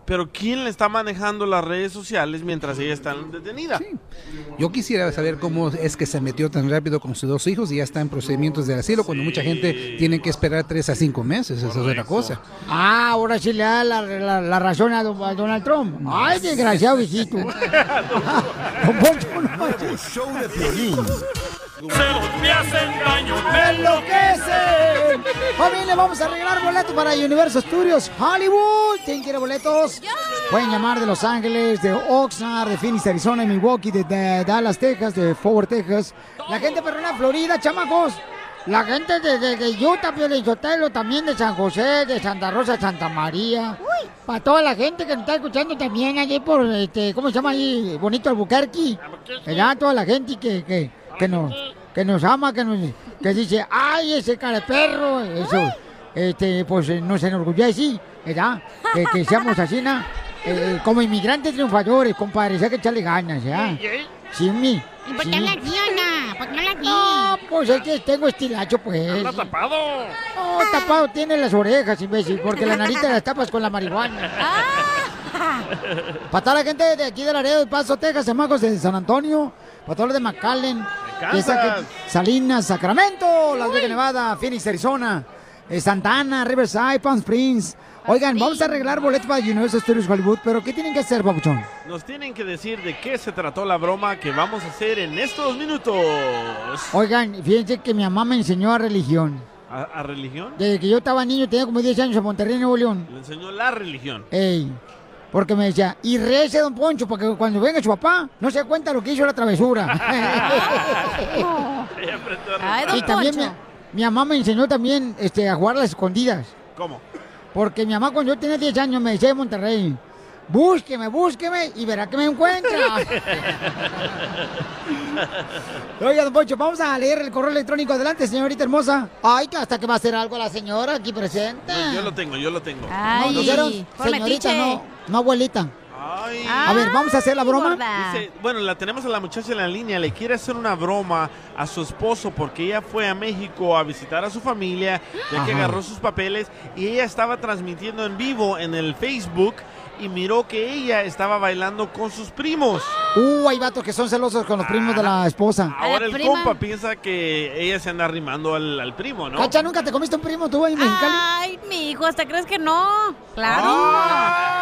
Pero ¿quién le está manejando las redes sociales mientras ella está detenida? Yo quisiera saber cómo es que se metió tan rápido con sus dos hijos y ya está en procedimientos de asilo cuando mucha gente tiene que esperar tres a cinco meses, eso es otra cosa. Ah, ahora sí le da la, la- la razón a, don- a Donald Trump. Ay, desgraciado manches. show de me hacen daño, ¡Me enloquecen! Familia, vamos a regalar boletos para Universal Studios Hollywood. ¿Quién quiere boletos? Pueden llamar de Los Ángeles, de Oxnard, de Phoenix, Arizona, de Milwaukee, de, de Dallas, Texas, de Fort Worth, Texas. La gente perrona, Florida, chamacos. La gente de, de, de Utah, Piolichotelo, también de San José, de Santa Rosa, Santa María. Para toda la gente que nos está escuchando también allí por, este, ¿cómo se llama allí? Bonito Albuquerque. Allá toda la gente que, que, que nos, que nos ama, que nos, que dice, ay, ese cara de perro, eso, este, pues eh, nos enorgullece, ¿verdad? Que, que seamos así, ¿no? Eh, como inmigrantes triunfadores, compadre, hay que echarle ganas, ¿ya? Sí, mi. ¿Y por sí. qué la Ana? ¿Por qué la No, pues es que tengo estilacho, pues. Anda tapado? No, tapado tiene las orejas, imbécil, porque la nariz te las tapas con la marihuana. Para toda la gente de aquí de Laredo, de Paso, Texas, Semajos de San Antonio, para todos los de McAllen, esa que- Salinas, Sacramento, Las Vegas, Nevada, Phoenix, Arizona, eh, Santa Ana, Riverside, Palm Springs. Oigan, vamos a arreglar boletos para Universal Studios Hollywood, pero ¿qué tienen que hacer, papuchón? Nos tienen que decir de qué se trató la broma que vamos a hacer en estos minutos. Oigan, fíjense que mi mamá me enseñó a religión. ¿A, a religión? Desde que yo estaba niño, tenía como 10 años en Monterrey, Nuevo León. Le enseñó la religión. Ey, porque me decía, y rece, don Poncho, porque cuando venga su papá, no se cuenta lo que hizo la travesura. Ella aprendió a y también mi mamá me enseñó también este, a jugar a las escondidas. ¿Cómo? Porque mi mamá cuando yo tenía 10 años me decía de Monterrey, búsqueme, búsqueme y verá que me encuentra. Oiga, don Poncho, vamos a leer el correo electrónico. Adelante, señorita hermosa. Ay, que hasta que va a hacer algo la señora aquí presente. No, yo lo tengo, yo lo tengo. no, dijeron, señorita, no, no abuelita. A ver, vamos a hacer la broma. Dice, bueno, la tenemos a la muchacha en la línea. Le quiere hacer una broma a su esposo porque ella fue a México a visitar a su familia, ya que agarró sus papeles y ella estaba transmitiendo en vivo en el Facebook y miró que ella estaba bailando con sus primos. Uh, hay vatos que son celosos con los primos de la esposa. Ahora el compa piensa que ella se anda arrimando al, al primo, ¿no? Cacha, ¿nunca te comiste un primo tú ahí en Mexicali? Ay, mi hijo, ¿hasta crees que no? Claro. Ah.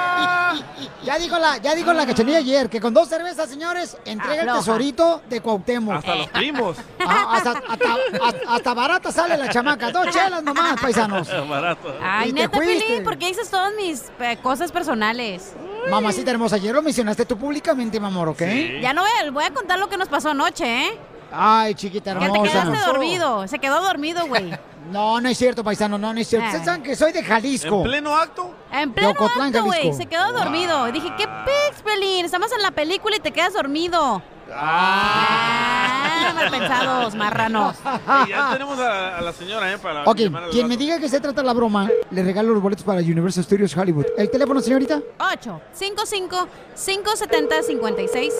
Ya dijo la, ya dijo la cachanilla ayer que con dos cervezas, señores, entrega el tesorito de Cuauhtémoc. Hasta los primos. Ah, hasta, hasta- hasta- hasta barata sale la chamaca. Dos chelas nomás, paisanos. Barato. Ay, Y neta, ¿por qué dices todas mis eh, cosas personales? Mamacita hermosa, ayer lo mencionaste tú públicamente, mi amor, ¿ok? Ya no voy a, voy a contar lo que nos pasó anoche, ¿eh? Ay, chiquita Que hermosa. te quedaste dormido. Se quedó dormido, güey. No, no es cierto, paisano, no, no es cierto. Ah. Ustedes saben que soy de Jalisco. ¿En pleno acto? En pleno Ocotlán, acto, güey. Se quedó dormido. Dije, ¿qué pix, Pelín? Estamos en la película y te quedas dormido. Ah, mal pensados, marranos. Sí, ya tenemos a, a la señora, ¿eh? Para Ok, quien me diga que se trata la broma, le regalo los boletos para Universal Studios Hollywood. ¿El teléfono, señorita? 8 55 570 56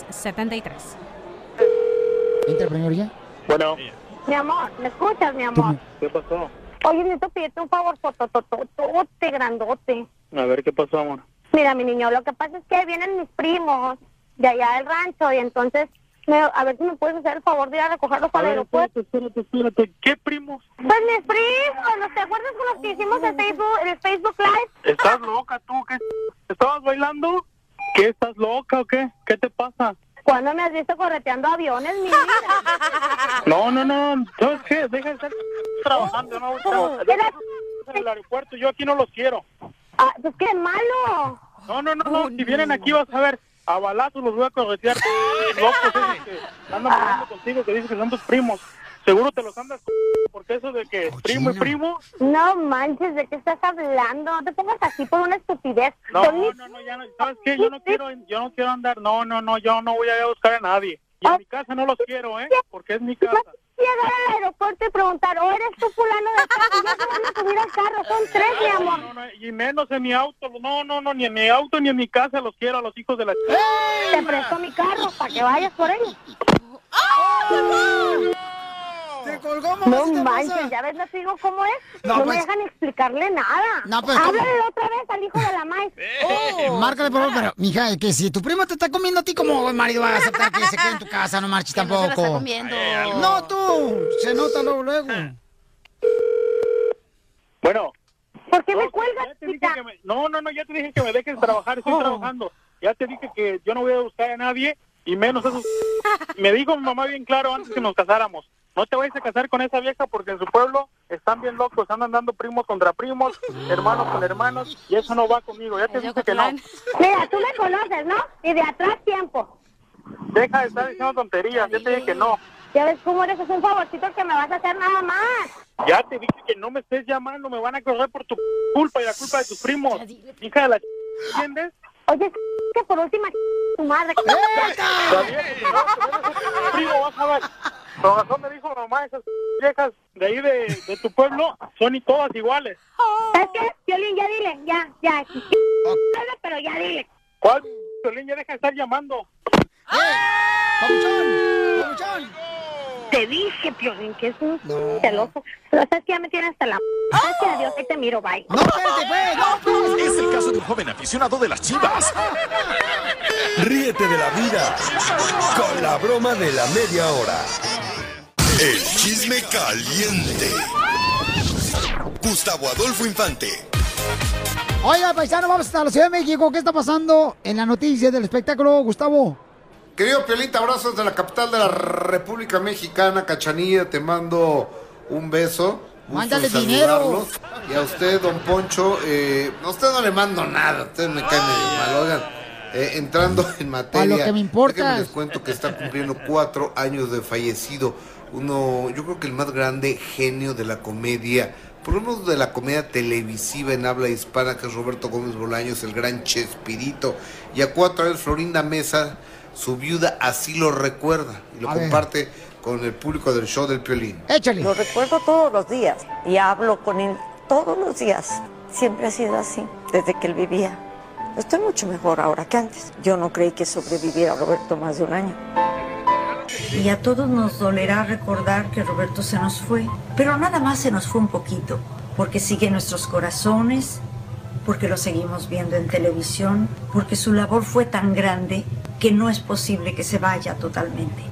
73. Entra, primero ya. Bueno, Mi amor, ¿me escuchas, mi amor? ¿qué pasó? Oye, necesito pedirte un favor, fotototote, grandote. A ver, ¿qué pasó, amor? Mira, mi niño, lo que pasa es que vienen mis primos de allá del rancho y entonces, me- a ver si me puedes hacer el favor de ir a recogerlos al aeropuerto. espérate, espérate, espérate. ¿Qué primos? Pues mis primos, ¿no te acuerdas con los que hicimos el Facebook, el Facebook Live? ¿Estás loca tú? ¿Qué? ¿Estabas bailando? ¿Qué? ¿Estás loca o qué? ¿Qué te pasa? ¿Cuándo me has visto correteando aviones, mi vida? No, no, no. ¿Sabes qué? Deja de estar trabajando. No, en el aeropuerto. Yo aquí no los quiero. Ah, pues qué malo. No, no, no, no. Si vienen aquí vas a ver. A balazos los voy a corretear. Locos esos que andan bailando contigo, que dicen que son tus primos. Seguro te los andas porque eso de que primo y primo. No manches, ¿de qué estás hablando? No te pongas así por una estupidez. No, mis- no, no, ya no. ¿Sabes qué? Yo no quiero, yo no quiero andar. No, no, no. Yo no voy a ir a buscar a nadie. Y en mi casa no los quiero, ¿eh? Porque es mi casa. llegar al aeropuerto y preguntar, ¿o eres tú fulano de tal? Y ya se van a subir al carro, son tres, mi amor. No, no, y menos en mi auto. No, no, no, ni en mi auto ni en mi casa los quiero a los hijos de la ch- Te presto mi carro para que vayas por ellos. ¡Te colgó, No mamacita manches, ya ves, les digo cómo es. No, No, me pues- dejan explicarle nada. No, pues, ¿cómo? Háblale otra vez al hijo de la maíz. Oh, Márcale, por favor, pero, mija, que si tu primo te está comiendo a ti, como marido vas a aceptar que se quede en tu casa? No marches no se tampoco. está comiendo. No, tú. Se nota luego, luego. Bueno. ¿Por qué me No, cuelgas, ya te dije que me- No, no, no, ya te dije que me dejes trabajar, estoy trabajando. Ya te dije que yo no voy a buscar a nadie y menos esos... Me dijo mi mamá bien claro antes que nos casáramos. No te vayas a casar con esa vieja porque en su pueblo están bien locos, andan dando primos contra primos, hermanos con hermanos y eso no va conmigo. Ya te dije que no. Mira, tú me conoces, ¿no? Y de atrás tiempo. Deja de estar diciendo tonterías, ya te dije que no. Ya ves cómo eres, es un favorcito que me vas a hacer nada más. Ya te dije que no me estés llamando, me van a correr por tu culpa y la culpa de tus primos. Hija de la ch... ¿entiendes? Oye, que por última tu madre. No, primo, vas a ver. Con razón me dijo mamá, esas viejas de ahí de, de tu pueblo son y todas iguales. ¿Sabes qué? Violín, ya dile, ya, ya. Pero ya dile. ¿Cuál? Violín, ya deja de estar llamando. ¡Papuchón! ¡Papuchón! Te dije, Piolín, que es un celoso. Pero sabes que ya me tienes hasta la... Gracias a Dios, ahí te miro, bye. No, espérate, pues, no. Es el caso de un joven aficionado de las chivas. Ríete de la vida con la broma de la media hora. El chisme caliente. Gustavo Adolfo Infante. Oiga, paisano, vamos hasta la Ciudad de México. ¿Qué está pasando en la noticia del espectáculo, Gustavo? Querido Piolita, abrazos de la capital de la República Mexicana, Cachanilla, te mando un beso. Mándale dinero. Y a usted, don Poncho, eh, a usted no le mando nada, usted me cae medio mal, oigan. Eh, entrando en materia, lo que me importa. les cuento que está cumpliendo cuatro años de fallecido. Uno, yo creo que el más grande genio de la comedia, por lo menos de la comedia televisiva en habla hispana, que es Roberto Gómez Bolaños, el gran Chespirito. Y a cuatro años, Florinda Mesa, su viuda, así lo recuerda y lo A ver. comparte con el público del show del Piolín. Échale. Lo recuerdo todos los días y hablo con él todos los días. Siempre ha sido así, desde que él vivía. Estoy mucho mejor ahora que antes. Yo no creí que sobreviviera Roberto más de un año. Y a todos nos dolerá recordar que Roberto se nos fue, pero nada más se nos fue un poquito, porque sigue en nuestros corazones, porque lo seguimos viendo en televisión, porque su labor fue tan grande que no es posible que se vaya totalmente.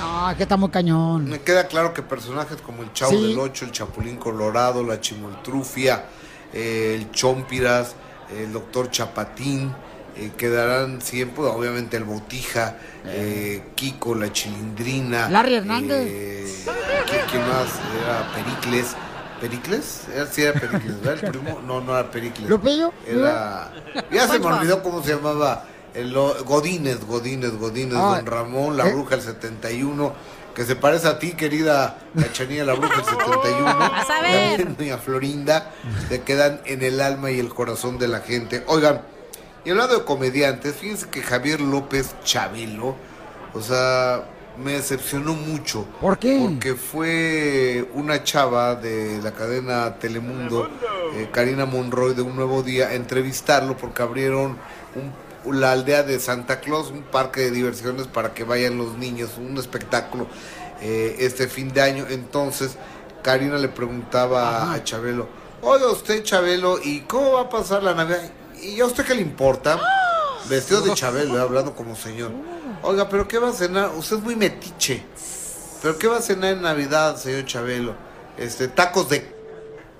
Ah, que está muy cañón. Me queda claro que personajes como el Chavo Sí. del Ocho, el Chapulín Colorado, la Chimoltrufia, eh, el Chompiras, el Doctor Chapatín, eh, quedarán siempre, obviamente el Botija, eh, Kiko, la Chilindrina. Larry Hernández. eh, ¿qui- ¿Quién más? Era Pericles. ¿Pericles? Era, sí era Pericles, ¿verdad? El primo. No, no era Pericles. ¿Lupillo? Era... Ya se me olvidó cómo se llamaba. El, Godínez, Godínez, Godínez, Ah, Don Ramón, la ¿eh? bruja el 71, que se parece a ti, querida Cachanilla, la bruja el 71. Vas a ver. También Doña Florinda, se quedan en el alma y el corazón de la gente. Oigan, y hablando de comediantes, fíjense que Javier López Chabelo, o sea, me decepcionó mucho. ¿Por qué? Porque fue una chava de la cadena Telemundo, eh, Karina Monroy, de Un Nuevo Día, a entrevistarlo porque abrieron un- la aldea de Santa Claus, un parque de diversiones para que vayan los niños, un espectáculo eh, este fin de año. Entonces, Karina le preguntaba a Chabelo, oiga usted Chabelo, ¿y cómo va a pasar la Navidad? ¿Y a usted qué le importa? Vestido de Chabelo, hablando como señor. Oiga, ¿pero qué va a cenar? Usted es muy metiche. ¿Pero qué va a cenar en Navidad, señor Chabelo? Este, tacos de...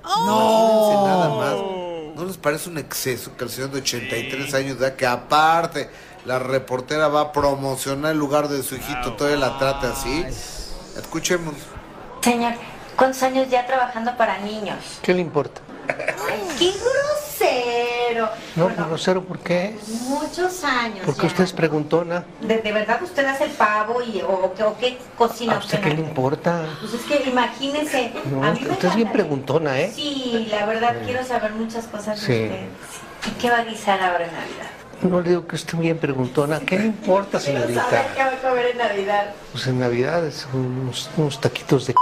No. nada más. ¿No les parece un exceso que el señor de 83 años de edad, que aparte la reportera va a promocionar el lugar de su hijito, todavía la trate así? Escuchemos. Señor, ¿cuántos años ya trabajando para niños? ¿Qué le importa? Ay, qué grosero. No, grosero, ¿por qué? Muchos años Porque ya. usted es preguntona. ¿De, de verdad usted hace el pavo y, o, qué- o qué cocina ¿A usted usted? qué le importa? Pues es que imagínese. No, a mí me usted es bien preguntona, ¿eh? Sí, la verdad Sí. quiero saber muchas cosas de Sí. usted. ¿Y qué va a guisar ahora en Navidad? No le digo que esté bien preguntona. ¿Qué le importa, Quiero saber señorita? qué va a comer en Navidad. Pues en Navidad es unos, unos taquitos de... y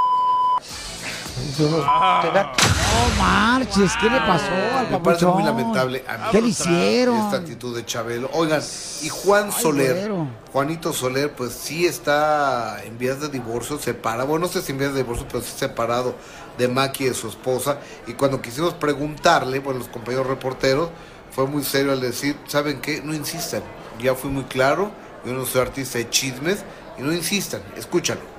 gato. No marches, ¿qué le pasó al Me parece muy lamentable. A mí ¿Qué le hicieron? Esta actitud de Chabelo. Oigan, y Juan Soler, güero. Juanito Soler, pues sí está en vías de divorcio, separado. Bueno, no sé si en vías de divorcio, pero sí separado de Maki y de su esposa. Y cuando quisimos preguntarle, bueno, los compañeros reporteros, fue muy serio al decir, ¿saben qué? No insistan. Ya fui muy claro, yo no soy artista de chismes, y no insistan, escúchalo.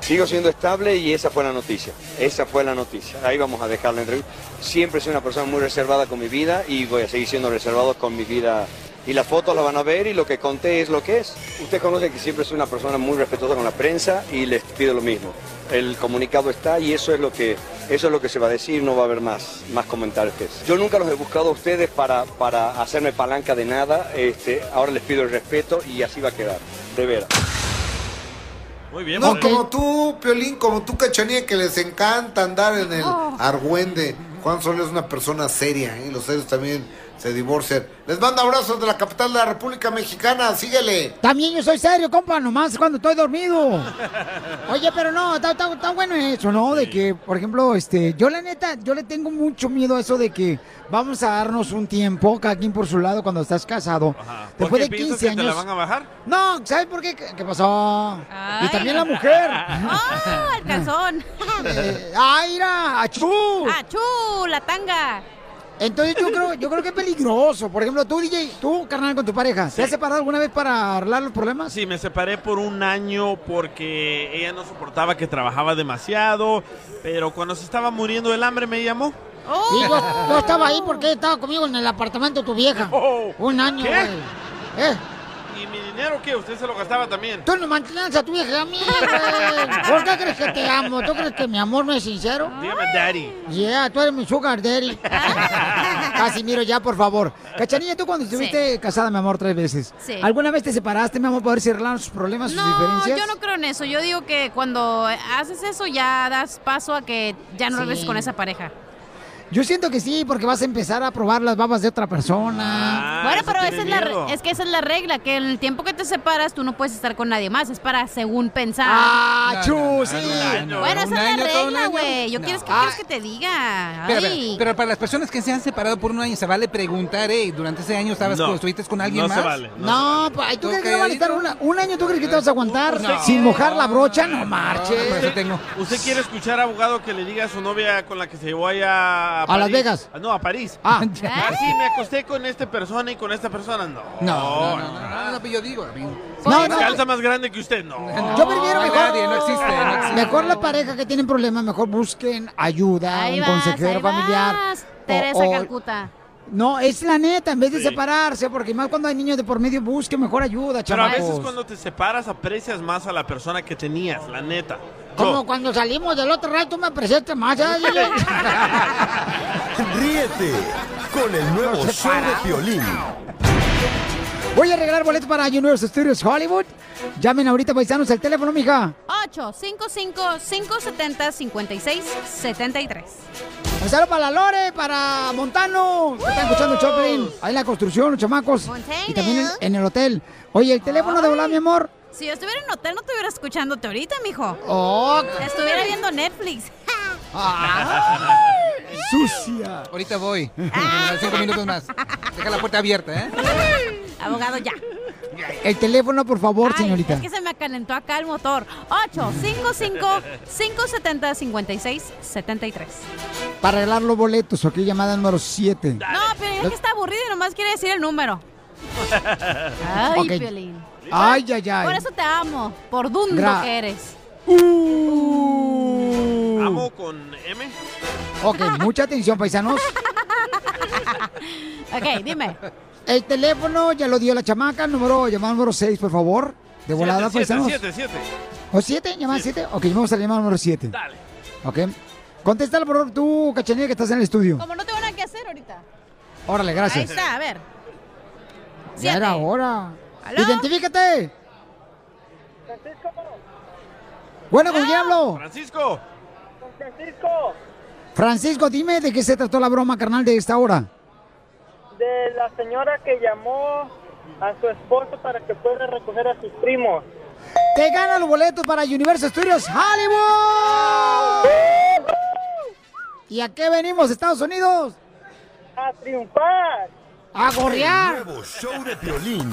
Sigo siendo estable y esa fue la noticia. Esa fue la noticia. Ahí vamos a dejar la entrevista. Siempre soy una persona muy reservada con mi vida y voy a seguir siendo reservado con mi vida. Y las fotos las van a ver y lo que conté es lo que es. Usted conoce que siempre soy una persona muy respetuosa con la prensa y les pido lo mismo. El comunicado está y eso es lo que, eso es lo que se va a decir, no va a haber más, más comentarios que eso. Yo nunca los he buscado a ustedes para, para hacerme palanca de nada. Este, ahora les pido el respeto y así va a quedar. De veras. Muy bien, No, como tú, Piolín, como tú, Cachanía, que les encanta andar en el Oh. argüende. Juan Soler es una persona seria, ¿eh? y los serios también se divorcian. Les mando abrazos de la capital de la República Mexicana, síguele. También yo soy serio, compa, nomás cuando estoy dormido. Oye, pero no, está, está- está bueno eso, ¿no? De que, por ejemplo, este, yo la neta, yo le tengo mucho miedo a eso de que vamos a darnos un tiempo, cada quien por su lado, cuando estás casado. ¿Por Después qué de piensas 15 que te la años. van a bajar? No, ¿sabes por qué? ¿Qué, pasó? Y también la mujer. ¡Ah, el calzón! Eh, ¡Ay, mira! ¡Achú! ¡Achú! ¡La tanga! Entonces yo creo, yo creo que es peligroso. Por ejemplo, tú, DJ, tú, carnal, con tu pareja, ¿te has separado alguna vez para arreglar los problemas? Sí, me separé por un año porque ella no soportaba que trabajaba demasiado, pero cuando se estaba muriendo del hambre me llamó. Sí, yo, yo estaba ahí porque estaba conmigo en el apartamento de tu vieja. Un año, ¿Qué? ¿Eh? ¿Y mi dinero qué? Usted se lo gastaba también. Tú no mantienes a tu vieja a mí, güey. ¿Por qué crees que te amo? ¿Tú crees que mi amor no es sincero? Dígame, daddy. Yeah, tú eres mi sugar daddy. Casimiro, ya, por favor. Cachanilla, tú cuando estuviste casada, mi amor, tres veces. Sí. ¿Alguna vez te separaste, mi amor, para ver si arreglaron sus problemas, sus No, diferencias? yo no creo en eso. Yo digo que cuando haces eso ya das paso a que ya no Sí. regreses con esa pareja. Yo siento que sí, porque vas a empezar a probar las babas de otra persona. bueno, pero esa es, la, re- es que esa es la regla, que en el tiempo que te separas tú no puedes estar con nadie más, es para según pensar. Ah, chu, sí. Bueno, esa es la regla, güey. Yo No. quieres que quieres que te diga. Pero, pero, Ay. pero para las personas que se han separado por un año, ¿se vale preguntar, eh, durante ese año estabas No. con, estuviste con alguien No se más? vale, No, pues, ¿tú crees que no van a estar una- un año? ¿Tú crees que te vas a aguantar No. sin mojar la brocha? No marches. ¿Usted quiere escuchar, abogado, que le diga a su novia con la que se llevó allá a, A Las? Vegas. Ah, No, a París. Ah. Ah, sí, me acosté con esta persona y con esta persona. No. No, no, no, no, no, no, pero yo digo, No, no. Calza más grande que usted. No. Yo prefiero mejor. nadie, no existe, no existe. Mejor la pareja que tienen problemas, mejor busquen ayuda, Ahí un vas, consejero ahí familiar. vas, o- Teresa o- Calcuta. No, es la neta, en vez de separarse, porque más cuando hay niños de por medio, busque mejor ayuda, Pero a veces cuando te separas aprecias más a la persona que tenías, la neta. Como cuando salimos del otro lado, tú me apreciaste más. ¿eh? Ríete con el nuevo Nos show de. Piolín. Voy a regalar boletos para Universal Studios Hollywood. Llamen ahorita, paisanos, el teléfono, mija. 855-570-5673. Un saludo para la Lore, para Montano. que Están escuchando Choplin. Ahí en la construcción, los chamacos. Y también en, en el hotel. Oye, el teléfono de volar, mi amor. Si yo estuviera en hotel, no estuviera escuchándote ahorita, mijo. Oh. Estuviera viendo Netflix. Sucia. Ahorita voy. Cinco minutos más. Deja la puerta abierta, ¿eh? Abogado, ya. El teléfono, por favor, Ay, señorita. Es que se me calentó acá el motor. 855-570-5673. Para regalar los boletos, ok, llamada número 7. No, pero es que está aburrido y nomás quiere decir el número. Ay, Ok. Piolín. Ay, ay, ay. Por eso te amo, por dundo Gra- que eres. Uh. Amo con M. Ok, mucha atención, paisanos. Ok, dime. El teléfono ya lo dio la chamaca, número, llamada número 6, por favor. De volada, Siete, paisanos. siete, siete, siete. ¿O 7? ¿Llamada 7? Ok, vamos a la llamada número 7. Dale. Ok. Contéstala, por favor, tú, cachanilla, que estás en el estudio. Como no tengo nada que hacer ahorita. Órale, Ahí gracias. está, a ver. Ya era hora. ¿Aló? Identifícate. Bueno, ¿con quién hablo? Francisco. Francisco, Francisco, dime de qué se trató la broma, carnal, de esta hora. de la señora que llamó a su esposo para que pueda recoger a sus primos. Te gana los boletos para Universal Studios Hollywood. ¿Y a qué venimos, Estados Unidos? A triunfar. A gorrear. El nuevo show de Piolín.